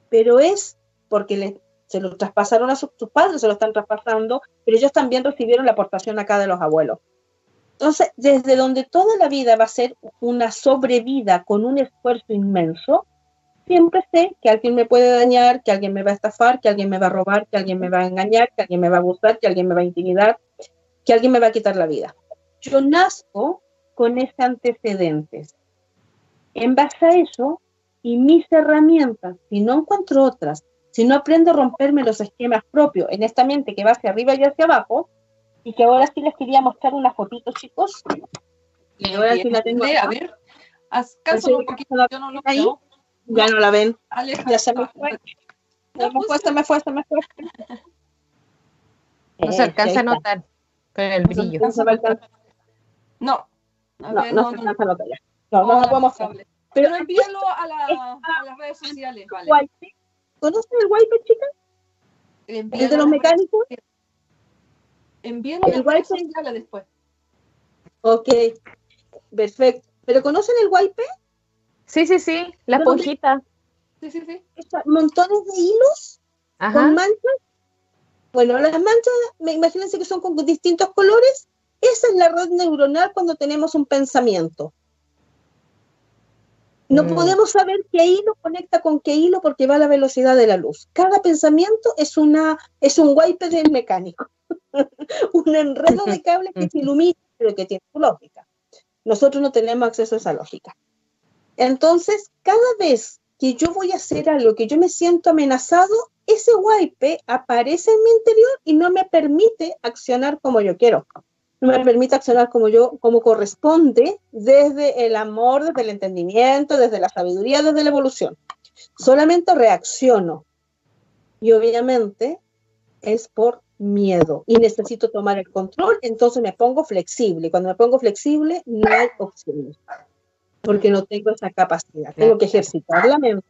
pero es porque le, se lo traspasaron a sus, sus padres, se lo están traspasando, pero ellos también recibieron la aportación acá de los abuelos. Entonces, desde donde toda la vida va a ser una sobrevida con un esfuerzo inmenso, siempre sé que alguien me puede dañar, que alguien me va a estafar, que alguien me va a robar, que alguien me va a engañar, que alguien me va a abusar, que alguien me va a intimidar, que alguien me va a quitar la vida. Yo nazco con ese antecedentes. En base a eso y mis herramientas, si no encuentro otras, si no aprendo a romperme los esquemas propios en esta mente que va hacia arriba y hacia abajo, y que ahora sí les quería mostrar una fotito, chicos. Y ahora sí la tengo. A ver, haz caso un poquito, yo no lo ahí. Ya no la ven. ya se me fue. Se me fue, se me fue, se me fue. No se alcanza a notar. Con el brillo. No se. No. A No, ver, no no, se no, alcanza a notar. No, no lo podemos hacer. Pero envíalo a, la- a las redes sociales, vale. ¿Conocen el wipe, chicas? Envíalo ¿El de los mecánicos? a El las redes wipe- sociales después. Ok, perfecto. ¿Pero conocen el wipe? Sí, sí, sí, la esponjita. Sí, sí, sí. Montones de hilos Ajá. con manchas. Bueno, las manchas, me- imagínense que son con distintos colores. Esa es la red neuronal cuando tenemos un pensamiento. No Mm. podemos saber qué hilo conecta con qué hilo porque va a la velocidad de la luz. Cada pensamiento es, una, es un wipe del mecánico. un enredo de cables que se ilumina, pero que tiene su lógica. Nosotros no tenemos acceso a esa lógica. Entonces, cada vez que yo voy a hacer algo que yo me siento amenazado, ese wipe aparece en mi interior y no me permite accionar como yo quiero. Me permite accionar como yo, como corresponde, desde el amor, desde el entendimiento, desde la sabiduría, desde la evolución. Solamente reacciono. Y obviamente es por miedo y necesito tomar el control, entonces me pongo flexible. Cuando me pongo flexible, no hay opciones, porque no tengo esa capacidad. Tengo que ejercitar la mente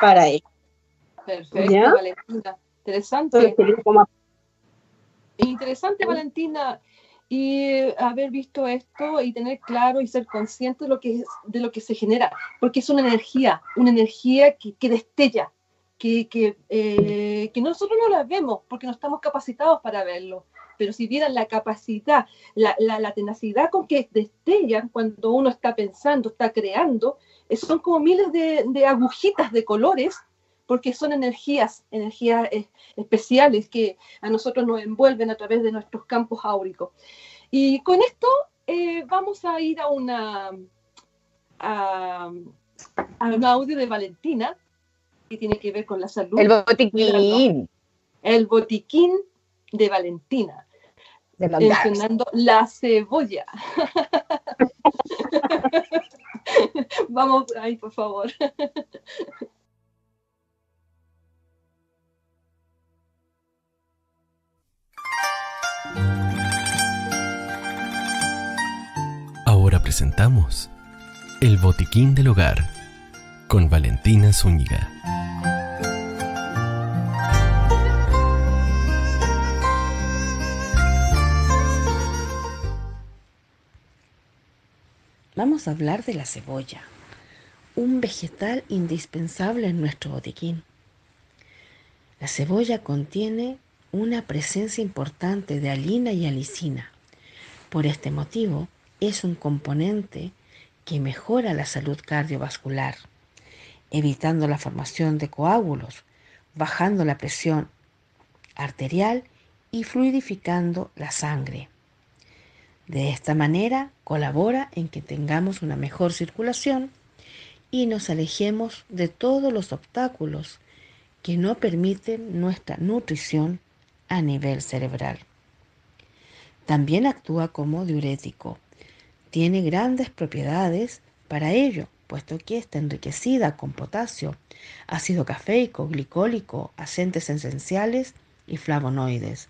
para ello. Perfecto, ¿Ya? Valentina. Interesante. Entonces, Interesante, Valentina, y haber visto esto y tener claro y ser consciente de lo que, es- de lo que se genera, porque es una energía, una energía que, que destella, que, que, eh, que nosotros no la vemos porque no estamos capacitados para verlo. Pero si vieran la capacidad, la, la, la tenacidad con que destellan cuando uno está pensando, está creando, eh, son como miles de, de agujitas de colores, porque son energías, energías eh, especiales que a nosotros nos envuelven a través de nuestros campos áuricos. Y con esto eh, vamos a ir a una a, a un audio de Valentina que tiene que ver con la salud. El botiquín El botiquín de Valentina, de mencionando la cebolla. Vamos ahí, por favor. Ahora presentamos El Botiquín del Hogar con Valentina Zúñiga. Vamos a hablar de la cebolla, un vegetal indispensable en nuestro botiquín. La cebolla contiene una presencia importante de alina y alicina. Por este motivo, es un componente que mejora la salud cardiovascular, evitando la formación de coágulos, bajando la presión arterial y fluidificando la sangre. De esta manera colabora en que tengamos una mejor circulación y nos alejemos de todos los obstáculos que no permiten nuestra nutrición a nivel cerebral. También actúa como diurético. Tiene grandes propiedades para ello, puesto que está enriquecida con potasio, ácido cafeico, glicólico, aceites esenciales y flavonoides.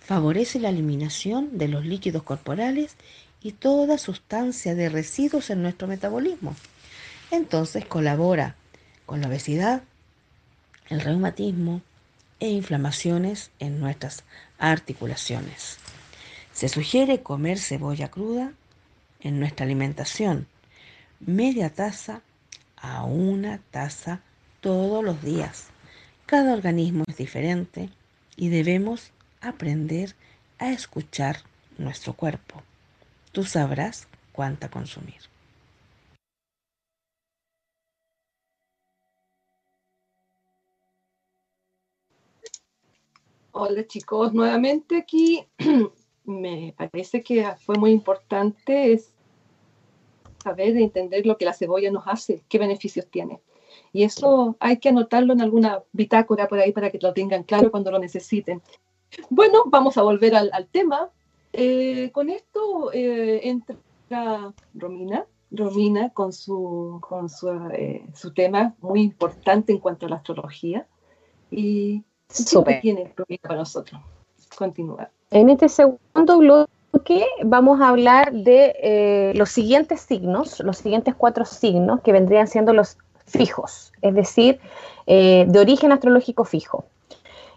Favorece la eliminación de los líquidos corporales y toda sustancia de residuos en nuestro metabolismo. Entonces colabora con la obesidad, el reumatismo e inflamaciones en nuestras articulaciones. Se sugiere comer cebolla cruda en nuestra alimentación, media taza a una taza todos los días. Cada organismo es diferente y debemos aprender a escuchar nuestro cuerpo. Tú sabrás cuánta consumir. Hola chicos, nuevamente aquí me parece que fue muy importante saber y entender lo que la cebolla nos hace, qué beneficios tiene. Y eso hay que anotarlo en alguna bitácora por ahí para que lo tengan claro cuando lo necesiten. Bueno, vamos a volver al, al tema. Eh, con esto eh, entra Romina, Romina con su, con su, eh, su tema muy importante en cuanto a la astrología. Y ¿qué es lo que Súper. tiene para nosotros? continuar. En este segundo bloque vamos a hablar de eh, los siguientes signos, los siguientes cuatro signos que vendrían siendo los fijos, es decir, eh, de origen astrológico fijo.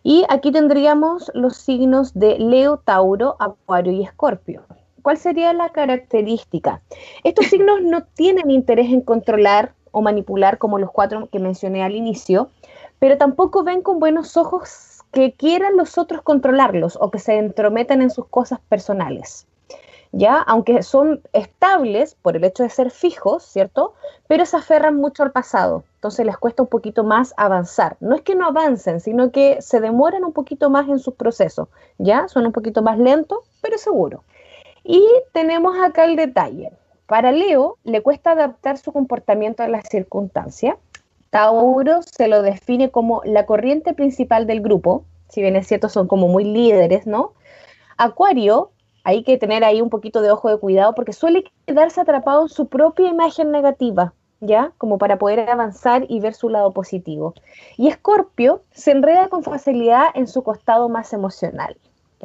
Y aquí tendríamos los signos de Leo, Tauro, Acuario y Escorpio. ¿Cuál sería la característica? Estos signos no tienen interés en controlar o manipular como los cuatro que mencioné al inicio, pero tampoco ven con buenos ojos que quieran los otros controlarlos o que se entrometan en sus cosas personales. ¿Ya? Aunque son estables por el hecho de ser fijos, ¿cierto? Pero se aferran mucho al pasado, entonces les cuesta un poquito más avanzar. No es que no avancen, sino que se demoran un poquito más en sus procesos, ¿ya? Son un poquito más lentos, pero seguros. Y tenemos acá el detalle. Para Leo le cuesta adaptar su comportamiento a las circunstancias. Tauro se lo define como la corriente principal del grupo, si bien es cierto son como muy líderes, ¿no? Acuario, hay que tener ahí un poquito de ojo de cuidado porque suele quedarse atrapado en su propia imagen negativa, ¿ya? Como para poder avanzar y ver su lado positivo. Y Escorpio se enreda con facilidad en su costado más emocional.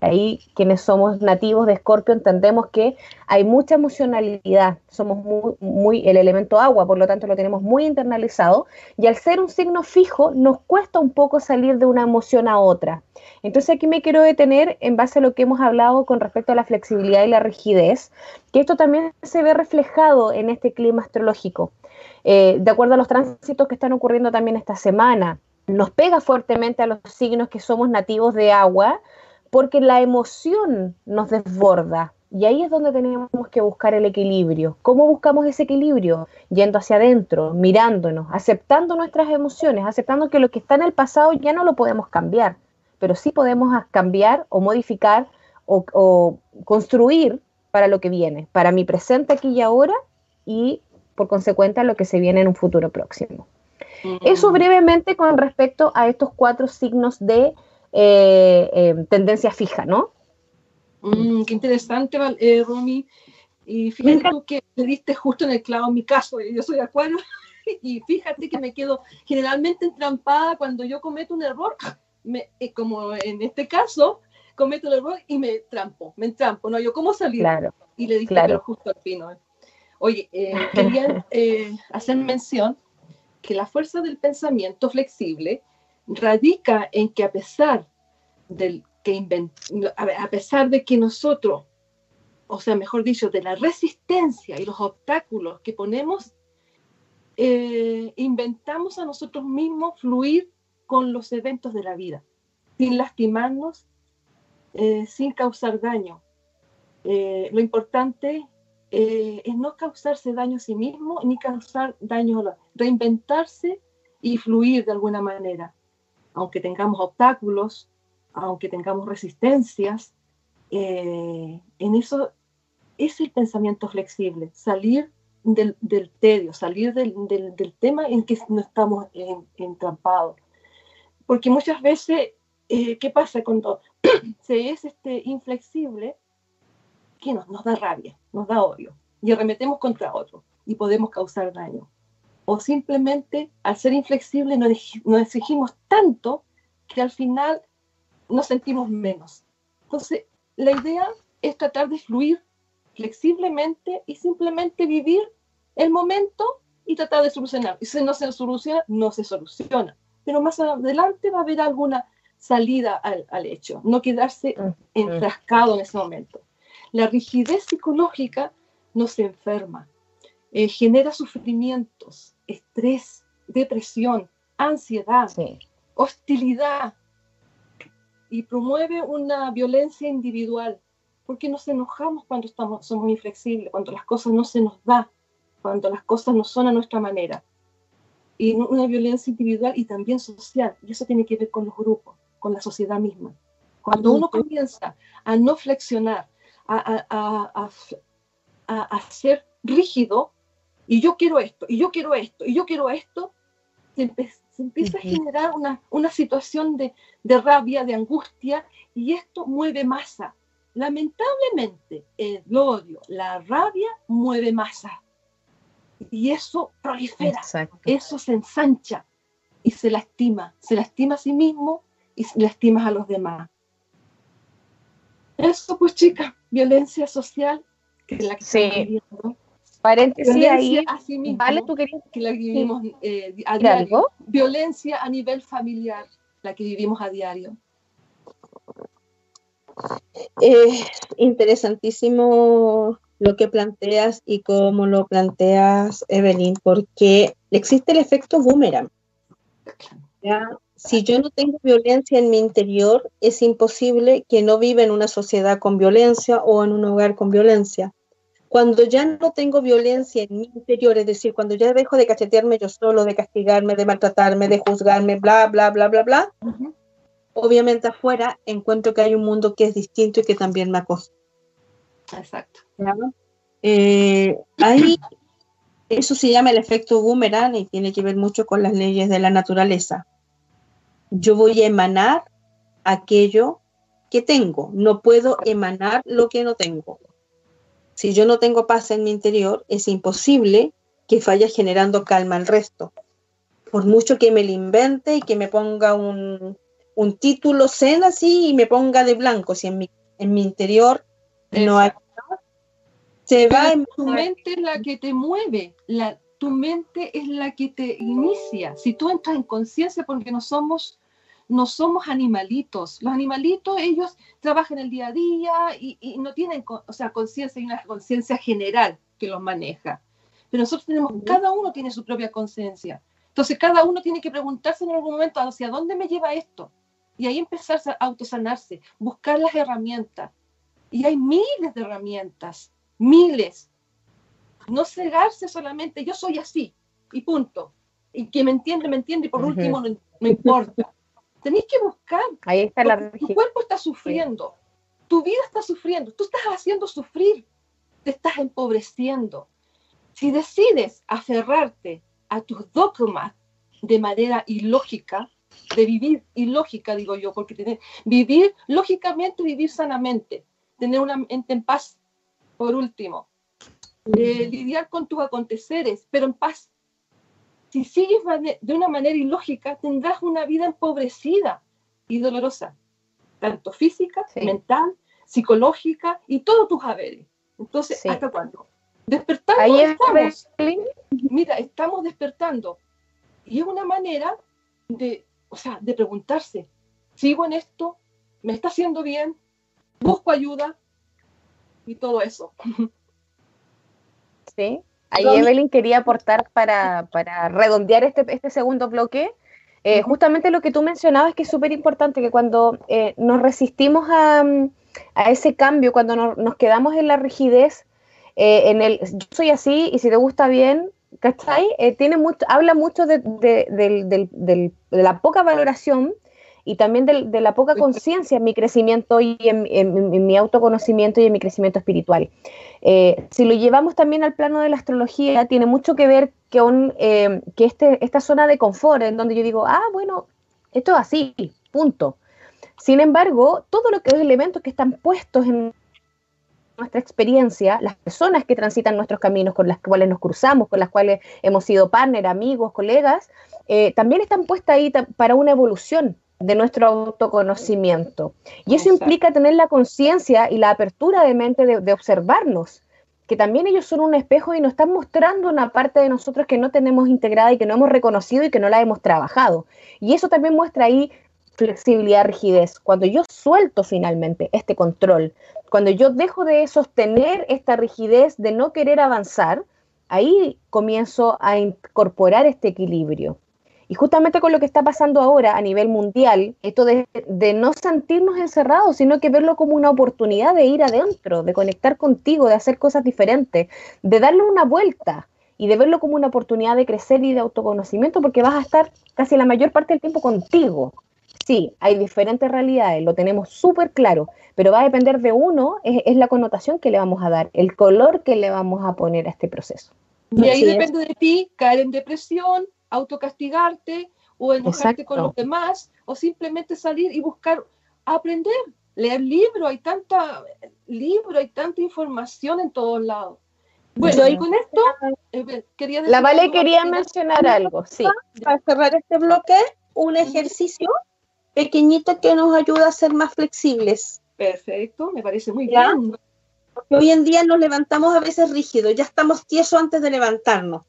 Ahí quienes somos nativos de Escorpio entendemos que hay mucha emocionalidad, somos muy, el elemento agua, por lo tanto lo tenemos muy internalizado y al ser un signo fijo nos cuesta un poco salir de una emoción a otra. Entonces aquí me quiero detener en base a lo que hemos hablado con respecto a la flexibilidad y la rigidez, que esto también se ve reflejado en este clima astrológico. Eh, de acuerdo a los tránsitos que están ocurriendo también esta semana, nos pega fuertemente a los signos que somos nativos de agua, porque la emoción nos desborda. Y ahí es donde tenemos que buscar el equilibrio. ¿Cómo buscamos ese equilibrio? Yendo hacia adentro, mirándonos, aceptando nuestras emociones, aceptando que lo que está en el pasado ya no lo podemos cambiar, pero sí podemos cambiar o modificar o, construir para lo que viene, para mi presente aquí y ahora y por consecuente lo que se viene en un futuro próximo. Mm. Eso brevemente con respecto a estos cuatro signos de eh, em, tendencia fija, ¿no? Mm, qué interesante, eh, Romy. Y fíjate tú que te diste justo en el clavo en mi caso, yo soy acuario, y fíjate que me quedo generalmente entrampada cuando yo cometo un error, me, eh, como en este caso, cometo el error y me trampo, me entrampo, ¿no? Yo, ¿cómo salir? Claro, y le dije justo al pino. Oye, quería hacer mención que la fuerza del pensamiento flexible radica en que a pesar del que a pesar de que nosotros, o sea, mejor dicho, de la resistencia y los obstáculos que ponemos, eh, inventamos a nosotros mismos fluir con los eventos de la vida, sin lastimarnos, eh, sin causar daño. Eh, lo importante es no causarse daño a sí mismo ni causar daño a los, reinventarse y fluir de alguna manera aunque tengamos obstáculos, aunque tengamos resistencias, eh, en eso es el pensamiento flexible, salir del, tedio, salir del, tema en que no estamos entrampados. Porque muchas veces, eh, ¿qué pasa cuando se es este inflexible? Que nos, nos da rabia, nos da odio y arremetemos contra otro y podemos causar daño o simplemente al ser inflexible nos, exigimos tanto que al final nos sentimos menos. Entonces, la idea es tratar de fluir flexiblemente y simplemente vivir el momento y tratar de solucionar. Y si no se soluciona, no se soluciona. Pero más adelante va a haber alguna salida al, al hecho, no quedarse enfrascado en ese momento. La rigidez psicológica nos enferma, eh, genera sufrimientos, estrés, depresión, ansiedad, hostilidad y promueve una violencia individual, porque nos enojamos cuando estamos, somos inflexibles, cuando las cosas no se nos da, cuando las cosas no son a nuestra manera. Y una violencia individual y también social, y eso tiene que ver con los grupos, con la sociedad misma. Cuando uno comienza a no flexionar, a, a, a, a ser rígido, y yo quiero esto, y yo quiero esto, y yo quiero esto, se, empieza a generar una, una situación de, de, rabia, de angustia, y esto mueve masa. Lamentablemente, el odio, la rabia mueve masa. Y eso prolifera, eso se ensancha y se lastima, se lastima a sí mismo y lastima a los demás. Eso pues chica, violencia social, que es la que Sí. estamos viviendo. Paréntesis Violencia ahí. a sí mismo, Vale, tú querías que la que vivimos eh, a diario. algo. Violencia a nivel familiar, la que vivimos a diario. Es interesantísimo lo que planteas y cómo lo planteas, Evelyn, porque existe el efecto boomerang. ¿ya? Si yo no tengo violencia en mi interior, es imposible que no viva en una sociedad con violencia o en un hogar con violencia. Cuando ya no tengo violencia en mi interior, es decir, cuando ya dejo de cachetearme yo solo, de castigarme, de maltratarme, de juzgarme, bla, bla, bla, bla, bla, obviamente afuera encuentro que hay un mundo que es distinto y que también me acosa. Exacto. Eh, ahí, eso se llama el efecto boomerang y tiene que ver mucho con las leyes de la naturaleza. Yo voy a emanar aquello que tengo, no puedo emanar lo que no tengo. Si yo no tengo paz en mi interior, es imposible que vaya generando calma al resto. Por mucho que me lo invente y que me ponga un, un título zen así y me ponga de blanco, si en mi, en mi interior no hay se va a tu mente es la que te mueve, la, tu mente es la que te inicia. Si tú entras en conciencia, porque no somos, no somos animalitos. Los animalitos, ellos trabajan el día a día y, y no tienen, o sea, conciencia, hay una conciencia general que los maneja. Pero nosotros tenemos, cada uno tiene su propia conciencia. Entonces, cada uno tiene que preguntarse en algún momento hacia dónde me lleva esto. Y ahí empezar a autosanarse, buscar las herramientas. Y hay miles de herramientas, miles. No cegarse solamente, yo soy así, y punto. Y que me entiende, me entiende, y por último no, no importa. Tenéis que buscar, Ahí está la porque tu cuerpo está sufriendo, tu vida está sufriendo, tú estás haciendo sufrir, te estás empobreciendo. Si decides aferrarte a tus dogmas de manera ilógica, de vivir ilógica, digo yo, porque tener, vivir lógicamente, vivir sanamente, tener una mente en paz, por último, eh, lidiar con tus aconteceres, pero en paz. Si sigues de una manera ilógica, tendrás una vida empobrecida y dolorosa, tanto física, Sí. mental, psicológica y todos tus haberes. Entonces, Sí. ¿hasta cuándo? Despertando Ahí es estamos. Mira, estamos despertando. Y es una manera de, o sea, de preguntarse, ¿sigo en esto? ¿Me está haciendo bien? ¿Busco ayuda? Y todo eso. Sí. Ahí. Evelyn quería aportar para, para redondear este, este segundo bloque. eh, Justamente lo que tú mencionabas que es súper importante, que cuando eh, nos resistimos a, a ese cambio, cuando nos, nos quedamos en la rigidez, eh, en el yo soy así y si te gusta bien, ¿cachai? Tiene mucho, habla mucho de, de- del- del- del- de la poca valoración y también del- de la poca conciencia en mi crecimiento y en, en- en mi autoconocimiento y en mi crecimiento espiritual. Eh, si lo llevamos también al plano de la astrología, tiene mucho que ver con eh, que este, esta zona de confort, en donde yo digo, ah, bueno, esto es así, punto. Sin embargo, todos los que- elementos que están puestos en nuestra experiencia, las personas que transitan nuestros caminos, con las cuales nos cruzamos, con las cuales hemos sido partner, amigos, colegas, eh, también están puestas ahí para una evolución de nuestro autoconocimiento. Y eso Exacto. implica tener la conciencia y la apertura de mente de, de observarnos, que también ellos son un espejo y nos están mostrando una parte de nosotros que no tenemos integrada y que no hemos reconocido y que no la hemos trabajado. Y eso también muestra ahí flexibilidad, rigidez. Cuando yo suelto finalmente este control, cuando yo dejo de sostener esta rigidez de no querer avanzar, ahí comienzo a incorporar este equilibrio. Y justamente con lo que está pasando ahora a nivel mundial, esto de, de no sentirnos encerrados, sino que verlo como una oportunidad de ir adentro, de conectar contigo, de hacer cosas diferentes, de darle una vuelta y de verlo como una oportunidad de crecer y de autoconocimiento, porque vas a estar casi la mayor parte del tiempo contigo. Sí, hay diferentes realidades, lo tenemos súper claro, pero va a depender de uno, es, es la connotación que le vamos a dar, el color que le vamos a poner a este proceso. Y ahí depende de ti caer en depresión, autocastigarte o enojarte con los demás o simplemente salir y buscar aprender, leer libros, hay tanta libro, hay tanta información en todos lados. Bueno, Yo- y con esto eh, quería decir La Vale quería mencionar algo, sí. Para cerrar este bloque, un ejercicio pequeñito que nos ayuda a ser más flexibles. Perfecto, me parece muy ¿Ya? bien. Porque hoy en día nos levantamos a veces rígidos, ya estamos tiesos antes de levantarnos.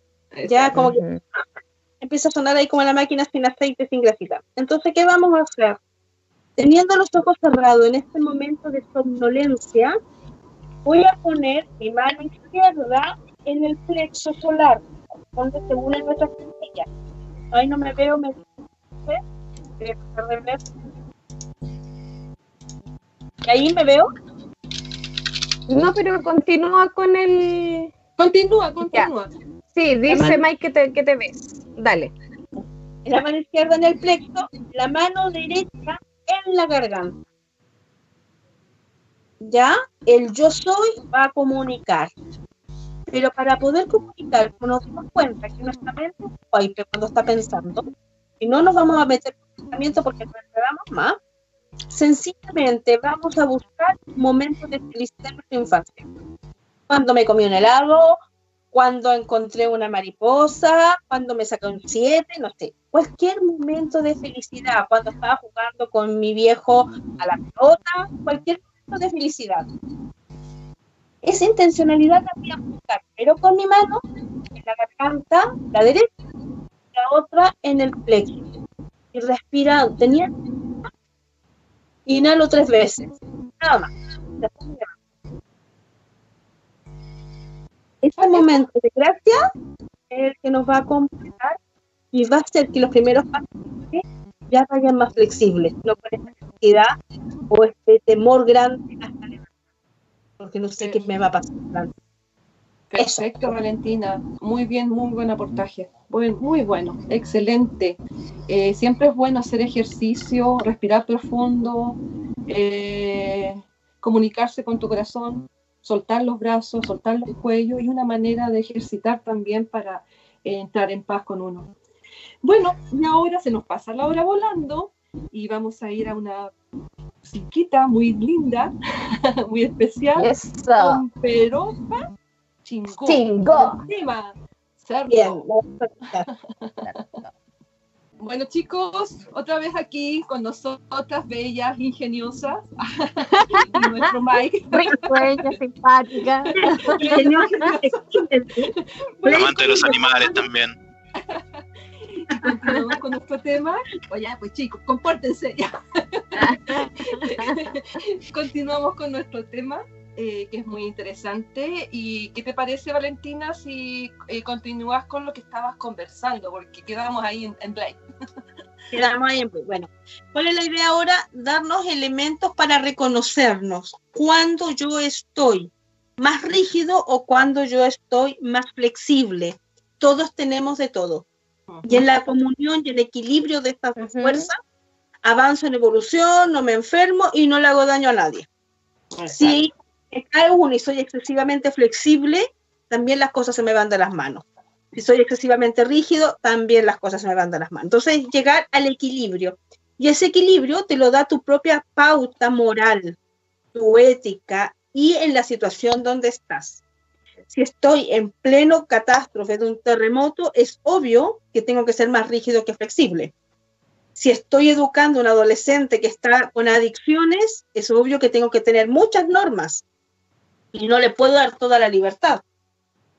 Ya como que. Empieza a sonar ahí como la máquina sin aceite, sin grasita. Entonces, ¿qué vamos a hacer? Teniendo los ojos cerrados en este momento de somnolencia, voy a poner mi mano izquierda en el plexo solar, donde se unen nuestras costillas. Ahí no me veo, me ver. ¿Y ahí me veo? No, pero continúa con el. Continúa, continúa. Sí, dice mano- Mike que te, que te ves. Dale. La mano izquierda en el plexo, la mano derecha en la garganta. Ya, el yo soy va a comunicar. Pero para poder comunicar, nos damos cuenta que nuestra mente es cuando está pensando, y no nos vamos a meter en pensamiento porque nos enredamos más, sencillamente vamos a buscar momentos de felicidad en nuestra infancia. Cuando me comí un helado, cuando encontré una mariposa, cuando me saqué un 7, no sé, cualquier momento de felicidad, cuando estaba jugando con mi viejo a la pelota, cualquier momento de felicidad. Esa intencionalidad la voy a buscar, pero con mi mano en la garganta, la derecha, la otra en el plexo. Y respira, tenía. Inhalo tres veces, nada más. Este momento de gracia es el que nos va a completar y va a hacer que los primeros pasos ya vayan más flexibles, no con esta ansiedad o este temor grande hasta levantar, porque no sé qué me va a pasar. Eso. Perfecto, Valentina. Muy bien, muy buen aportaje. Buen- muy bueno, excelente. Eh, siempre es bueno hacer ejercicio, respirar profundo, eh, comunicarse con tu corazón, soltar los brazos, soltar los cuellos y una manera de ejercitar también para eh, entrar en paz con uno. Bueno, y ahora se nos pasa la hora volando y vamos a ir a una musiquita muy linda, muy especial Eso. con Peropa Chingó. Chingó. El tema, cerdo. Bien. Bueno, chicos, otra vez aquí con nosotras, bellas, ingeniosas. y nuestro Mike. Risueña, simpática. Señor, Amante de los animales también. Y continuamos con nuestro tema. Oye, pues chicos, compórtense ya. continuamos con nuestro tema, eh, que es muy interesante. ¿Y qué te parece, Valentina, si eh, continúas con lo que estabas conversando? Porque quedamos ahí en, en blank. Quedamos ahí en- Bueno, ¿cuál es la idea ahora? Darnos elementos para reconocernos cuando yo estoy más rígido o cuando yo estoy más flexible. Todos tenemos de todo. Y en la comunión y el equilibrio de estas dos Ujú. fuerzas, avanzo en evolución, no me enfermo y no le hago daño a nadie. Si me cae uno y soy excesivamente flexible, también las cosas se me van de las manos. Si soy excesivamente rígido, también las cosas se me van de las manos. Entonces, llegar al equilibrio. Y ese equilibrio te lo da tu propia pauta moral, tu ética y en la situación donde estás. Si estoy en pleno catástrofe de un terremoto, es obvio que tengo que ser más rígido que flexible. Si estoy educando a un adolescente que está con adicciones, es obvio que tengo que tener muchas normas y no le puedo dar toda la libertad,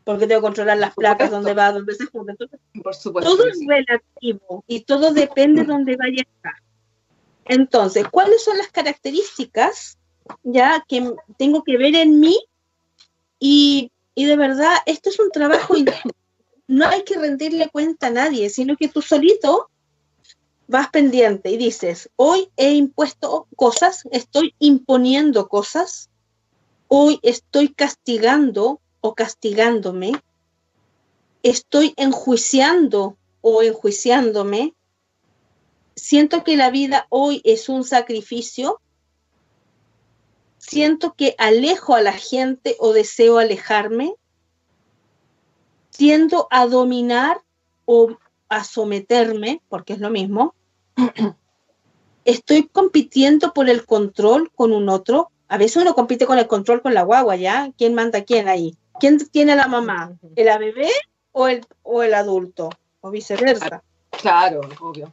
porque tengo que controlar las placas, dónde va, dónde se junta. Entonces, Por supuesto. todo es sí. relativo y todo depende de dónde vaya a estar. Entonces, ¿cuáles son las características ya que tengo que ver en mí? Y, y de verdad, esto es un trabajo, no hay que rendirle cuenta a nadie, sino que tú solito vas pendiente y dices, hoy he impuesto cosas, estoy imponiendo cosas, hoy estoy castigando o castigándome, estoy enjuiciando o enjuiciándome, siento que la vida hoy es un sacrificio, siento que alejo a la gente o deseo alejarme, tiendo a dominar o a someterme, porque es lo mismo, estoy compitiendo por el control con un otro, a veces uno compite con el control con la guagua, ¿ya? ¿Quién manda a quién ahí? ¿Quién tiene a la mamá? ¿El bebé o el, o el adulto? O viceversa. Claro, obvio.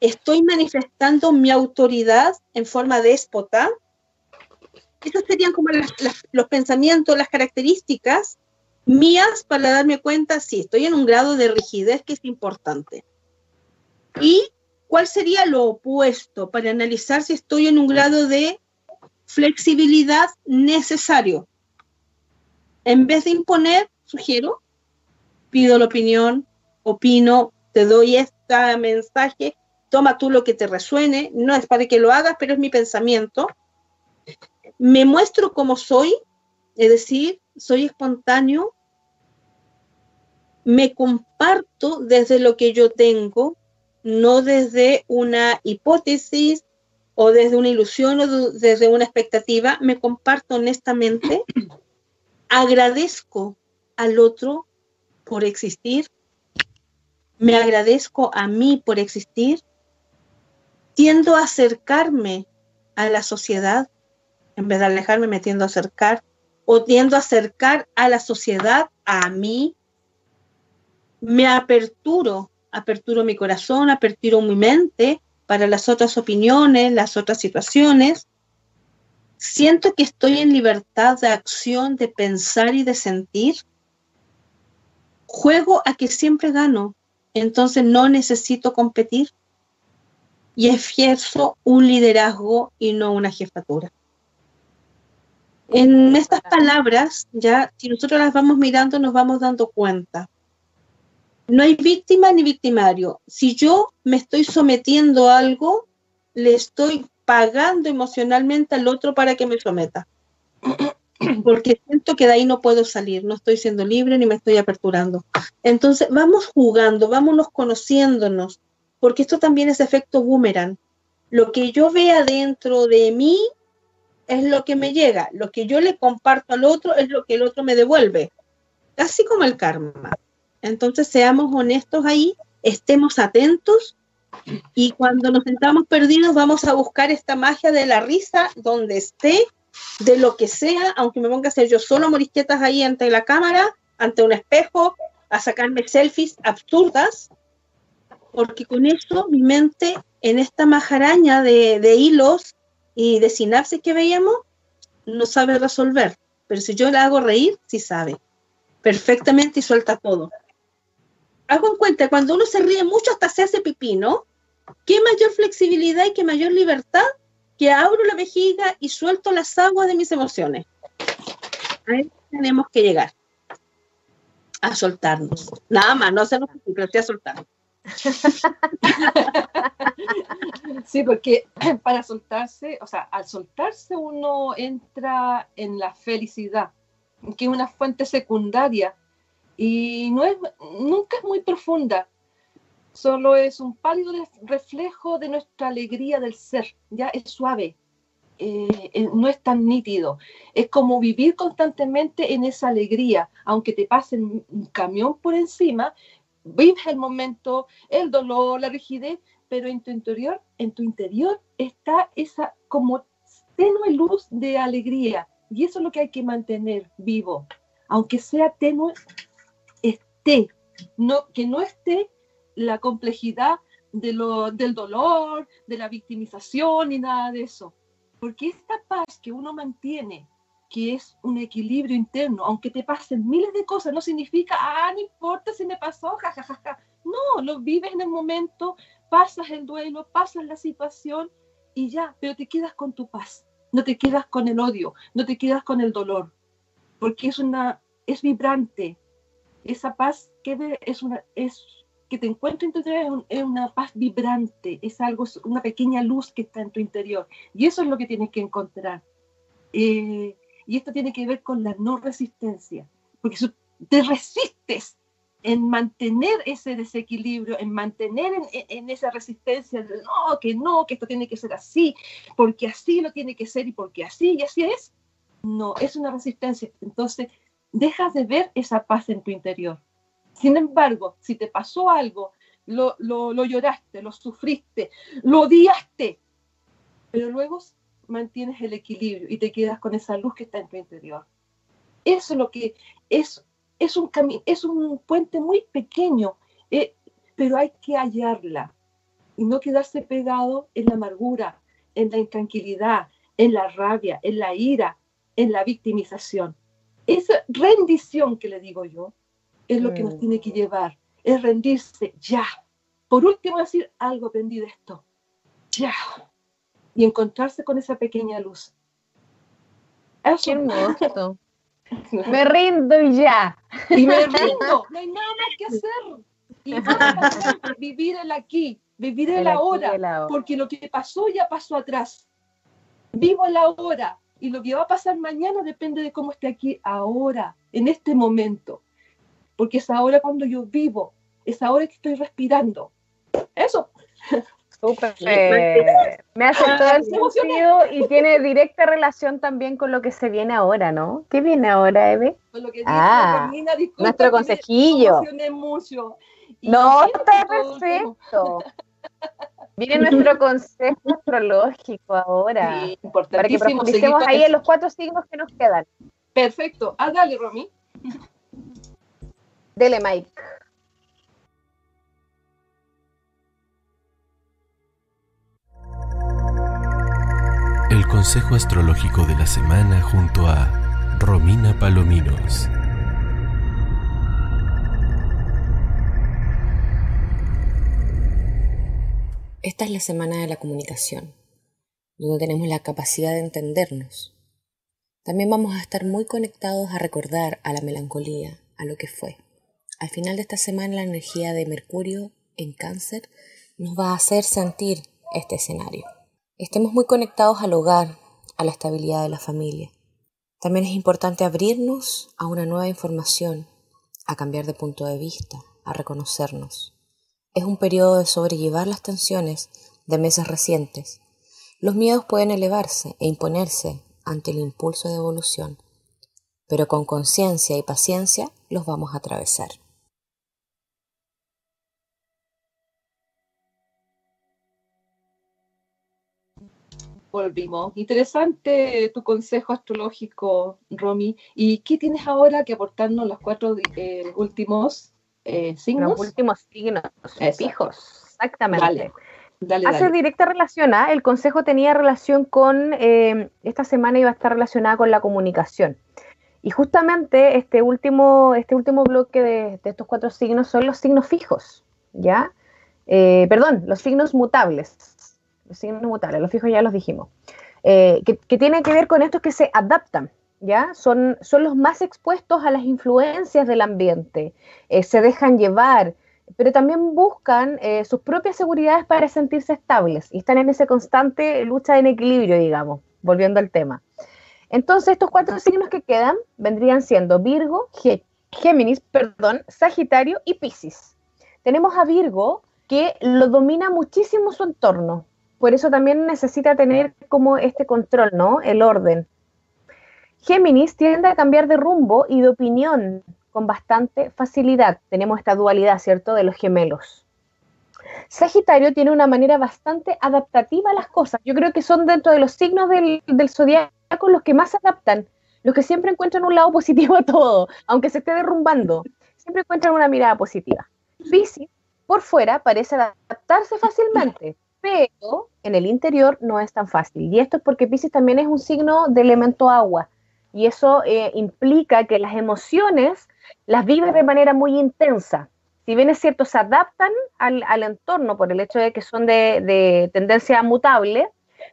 estoy manifestando mi autoridad en forma déspota esos serían como los pensamientos, las características mías para darme cuenta si estoy en un grado de rigidez que es importante. Y cuál sería lo opuesto para analizar si estoy en un grado de flexibilidad necesario. En vez de imponer, sugiero, pido la opinión, opino, te doy este mensaje, toma tú lo que te resuene, no es para que lo hagas, pero es mi pensamiento. Me muestro como soy, es decir, soy espontáneo, me comparto desde lo que yo tengo, no desde una hipótesis o desde una ilusión o desde una expectativa, me comparto honestamente, agradezco al otro por existir, me agradezco a mí por existir, tiendo a acercarme a la sociedad, en vez de alejarme me tiendo a acercar, o tiendo a acercar a la sociedad a mí, me aperturo aperturo mi corazón, aperturo mi mente para las otras opiniones, las otras situaciones. Siento que estoy en libertad de acción, de pensar y de sentir. Juego a que siempre gano, entonces no necesito competir y ejerzo un liderazgo y no una jefatura. En estas palabras, ya si nosotros las vamos mirando, nos vamos dando cuenta no hay víctima ni victimario. Si yo me estoy sometiendo a algo, le estoy pagando emocionalmente al otro para que me someta. Porque siento que de ahí no puedo salir, no estoy siendo libre ni me estoy aperturando. Entonces, vamos jugando, vámonos conociéndonos, porque esto también es efecto boomerang. Lo que yo vea dentro de mí es lo que me llega, lo que yo le comparto al otro es lo que el otro me devuelve, así como el karma. Entonces seamos honestos ahí, estemos atentos y cuando nos sentamos perdidos vamos a buscar esta magia de la risa donde esté, de lo que sea, aunque me ponga a hacer yo solo morisquetas ahí ante la cámara, ante un espejo, a sacarme selfies absurdas, porque con eso mi mente en esta majaraña de, de hilos y de sinapsis que veíamos, no sabe resolver. Pero si yo la hago reír, sí sabe perfectamente y suelta todo hago en cuenta, cuando uno se ríe mucho hasta se hace pipí, ¿no? ¿Qué mayor flexibilidad y qué mayor libertad que abro la vejiga y suelto las aguas de mis emociones? Ahí tenemos que llegar a soltarnos. Nada más, no hacernos pero a soltarnos. Sí, porque para soltarse, o sea, al soltarse uno entra en la felicidad, que es una fuente secundaria y no es, nunca es muy profunda, solo es un pálido reflejo de nuestra alegría del ser, ya es suave, eh, eh, no es tan nítido, es como vivir constantemente en esa alegría, aunque te pase un camión por encima, vives el momento, el dolor, la rigidez, pero en tu interior, en tu interior está esa como tenue luz de alegría y eso es lo que hay que mantener vivo, aunque sea tenue, no, que no esté la complejidad de del dolor, de la victimización ni nada de eso. Porque esta paz que uno mantiene, que es un equilibrio interno, aunque te pasen miles de cosas, no significa, ah, no importa si me pasó, jajajaja. No, lo vives en el momento, pasas el duelo, pasas la situación y ya, pero te quedas con tu paz, no te quedas con el odio, no te quedas con el dolor, porque es una, es vibrante, esa paz que es una es que te encuentro en tu interior es, una paz vibrante, es algo, una pequeña luz que está en tu interior. Y eso es lo que tienes que encontrar. Eh, y esto tiene que ver con la no resistencia, porque te resistes en mantener ese desequilibrio, en mantener en, en, esa resistencia de no, que no, que esto tiene que ser así, porque así lo tiene que ser y porque así y así es. No, es una resistencia. Entonces, dejas de ver esa paz en tu interior. Sin embargo, si te pasó algo, lo, lloraste, lo sufriste, lo odiaste, pero luego mantienes el equilibrio y te quedas con esa luz que está en tu interior. Eso es lo que es, es, un, es un puente muy pequeño, eh, pero hay que hallarla y no quedarse pegado en la amargura, en la intranquilidad, en la rabia, en la ira, en la victimización. Esa rendición que le digo yo es lo que nos Mm. tiene que llevar, es rendirse ya. Por último, decir algo aprendí de esto, ya. Y encontrarse con esa pequeña luz. Qué Eso. hermoso. Me rindo y ya. Y me rindo, no hay nada más que hacer. Y vivir el aquí, vivir el, el ahora. porque lo que pasó ya pasó atrás. Vivo el ahora y lo que va a pasar mañana depende de cómo esté aquí ahora, en este momento. Porque es ahora cuando yo vivo, es ahora que estoy respirando. Eso, Súper. Me hace todo el sentido y tiene directa relación también con lo que se viene ahora, ¿no? ¿Qué viene ahora, Eve? con lo que Ah, Romina, disculpa nuestro me consejillo. emocioné mucho. Y No, está perfecto. Viene nuestro consejo astrológico ahora. Sí, para que profundicemos ahí eso. en los cuatro signos que nos quedan. Perfecto. Ah, dale, Romy. Dele, Mike. El consejo astrológico de la semana junto a Romina Palominos. Esta es la semana de la comunicación, donde tenemos la capacidad de entendernos. También vamos a estar muy conectados a recordar a la melancolía, a lo que fue. Al final de esta semana la energía de Mercurio en cáncer nos va a hacer sentir este escenario. Estemos muy conectados al hogar, a la estabilidad de la familia. También es importante abrirnos a una nueva información, a cambiar de punto de vista, a reconocernos. Es un periodo de sobrellevar las tensiones de meses recientes. Los miedos pueden elevarse e imponerse ante el impulso de evolución, pero con conciencia y paciencia los vamos a atravesar. Volvimos. Interesante tu consejo astrológico, Romy. ¿Y qué tienes ahora que aportarnos los cuatro eh, últimos eh, signos? Los últimos signos Exacto. fijos. Exactamente. Dale, dale, Hace dale. directa relación, ¿ah? el consejo tenía relación con, eh, esta semana iba a estar relacionada con la comunicación. Y justamente este último, este último bloque de, de estos cuatro signos son los signos fijos, ¿ya? Eh, perdón, los signos mutables. Los signos mutables, los fijos ya los dijimos. Eh, que, que tienen que ver con estos que se adaptan, ¿ya? Son, son los más expuestos a las influencias del ambiente, eh, se dejan llevar, pero también buscan eh, sus propias seguridades para sentirse estables y están en esa constante lucha en equilibrio, digamos, volviendo al tema. Entonces, estos cuatro signos que quedan vendrían siendo Virgo, Gé- Géminis, perdón, Sagitario y Piscis. Tenemos a Virgo que lo domina muchísimo su entorno, por eso también necesita tener como este control, ¿no? El orden. Géminis tiende a cambiar de rumbo y de opinión con bastante facilidad. Tenemos esta dualidad, ¿cierto?, de los gemelos. Sagitario tiene una manera bastante adaptativa a las cosas. Yo creo que son dentro de los signos del, zodiaco los que más se adaptan, los que siempre encuentran un lado positivo a todo, aunque se esté derrumbando. Siempre encuentran una mirada positiva. Piscis, por fuera, parece adaptarse fácilmente, pero en el interior no es tan fácil. Y esto es porque Piscis también es un signo de elemento agua. Y eso eh, implica que las emociones las vive de manera muy intensa. Si bien es cierto, se adaptan al, al entorno por el hecho de que son de, de tendencia mutable,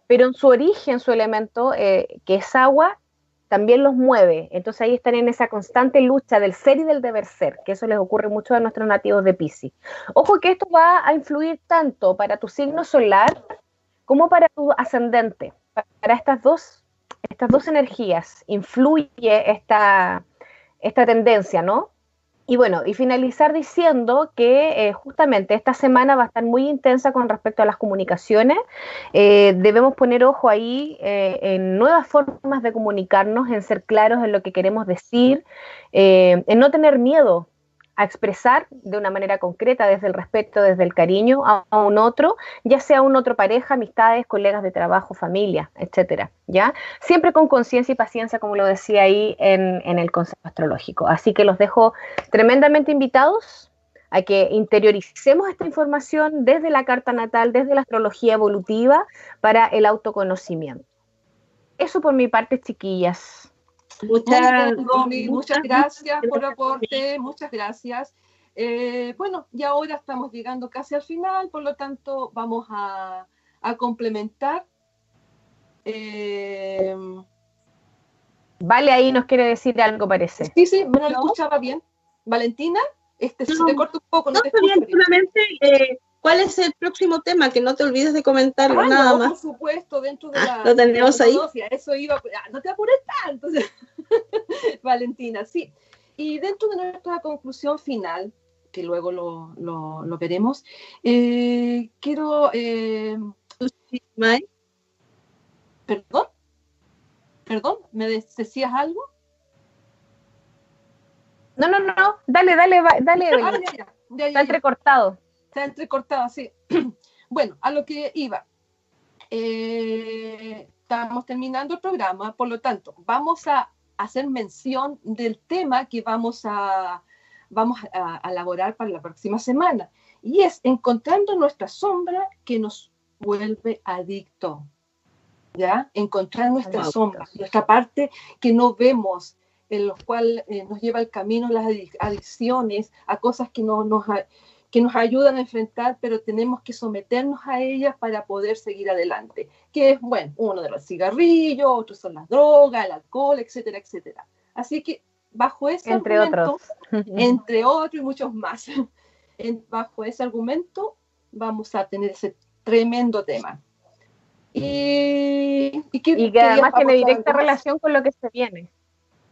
pero en su origen, su elemento, eh, que es agua, también los mueve. Entonces ahí están en esa constante lucha del ser y del deber ser, que eso les ocurre mucho a nuestros nativos de Piscis. Ojo que esto va a influir tanto para tu signo solar como para tu ascendente. Para estas dos, estas dos energías influye esta, esta tendencia, ¿no? Y bueno, y finalizar diciendo que eh, justamente esta semana va a estar muy intensa con respecto a las comunicaciones. Eh, debemos poner ojo ahí eh, en nuevas formas de comunicarnos, en ser claros en lo que queremos decir, en no tener miedo a expresar de una manera concreta, desde el respeto, desde el cariño a, un otro, ya sea un otro pareja, amistades, colegas de trabajo, familia, etcétera, ¿ya? Siempre con conciencia y paciencia, como lo decía ahí en, en el consejo astrológico. Así que los dejo tremendamente invitados a que interioricemos esta información desde la carta natal, desde la astrología evolutiva, para el autoconocimiento. Eso por mi parte, chiquillas. Muchas, muchas gracias por el aporte, muchas gracias. Eh, bueno, y ahora estamos llegando casi al final, por lo tanto vamos a, complementar. Eh, vale, ahí nos quiere decir algo, parece. Sí, sí, me lo escuchaba bien. Valentina, este, se te corta un poco. No, no te bien, solamente eh, ¿Cuál es el próximo tema? Que no te olvides de comentarlo, ah, nada más. Por supuesto, dentro de ah, la. Lo tenemos ahí. Eso iba. Ah, no te apures tanto, Valentina, sí. Y dentro de nuestra conclusión final, que luego lo, lo, veremos, eh, quiero. Eh, ¿Perdón? ¿Perdón? ¿Me decías algo? No, no, no, dale, dale, dale. Está entrecortado está entrecortado sí. bueno, a lo que iba. Eh, estamos terminando el programa, por lo tanto, vamos a hacer mención del tema que vamos a, vamos a, elaborar para la próxima semana. Y es encontrando nuestra sombra que nos vuelve adicto. ¿Ya? Encontrar nuestra sombra, nuestra parte que no vemos, en los cual eh, nos lleva el camino las adicciones, a cosas que no nos, que nos ayudan a enfrentar, pero tenemos que someternos a ellas para poder seguir adelante. Que es, bueno, uno de los cigarrillos, otros son las drogas, el alcohol, etcétera, etcétera. Así que bajo ese entre argumento, otros. entre otros y muchos más, bajo ese argumento vamos a tener ese tremendo tema. Y, y, que, además tiene directa relación con lo que se viene.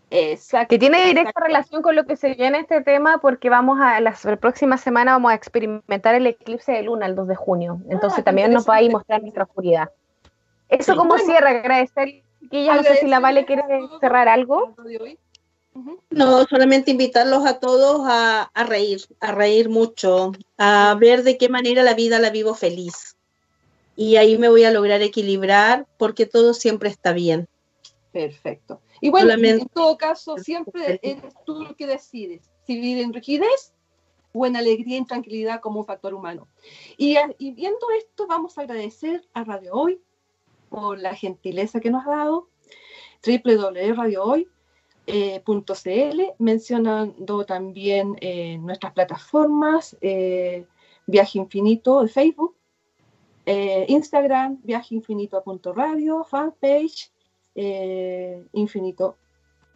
Que tiene directa relación con lo que se viene este tema porque vamos a la, próxima semana vamos a experimentar el eclipse de luna el 2 de junio. Entonces ah, también nos va a ir mostrar nuestra oscuridad. Eso como cierra, agradecer. Que ya no sé si la Vale quiere cerrar algo. No, solamente invitarlos a todos a, a reír, a reír mucho, a ver de qué manera la vida la vivo feliz. Y ahí me voy a lograr equilibrar porque todo siempre está bien. Perfecto. Y bueno, en todo caso, siempre eres tú lo que decides, si vivir en rigidez o en alegría y tranquilidad como un factor humano. Y, viendo esto, vamos a agradecer a Radio Hoy por la gentileza que nos ha dado, www.radiohoy.cl, mencionando también eh, nuestras plataformas, eh, Viaje Infinito de Facebook, eh, Instagram, viajeinfinito.radio, fanpage, eh, infinito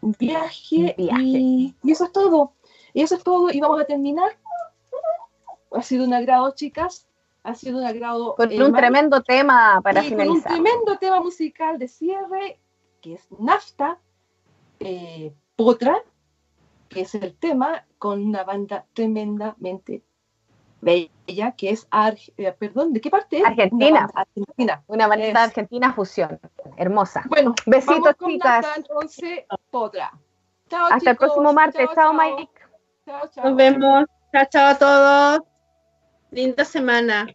viaje, Y, eso es todo. Y eso es todo. Y vamos a terminar. Ha sido un agrado, chicas. Ha sido un agrado. Con eh, un tremendo tema para finalizar. un tremendo tema musical de cierre, que es Nafta, eh, Potra, que es el tema, con una banda tremendamente bella, que es, eh, perdón, ¿de qué parte es? Argentina. Una Argentina. Una banda argentina fusión, hermosa. Bueno, besitos chicas. Hasta el próximo martes. Chao, Mike. Nos vemos. Chao, chao a todos. Linda semana.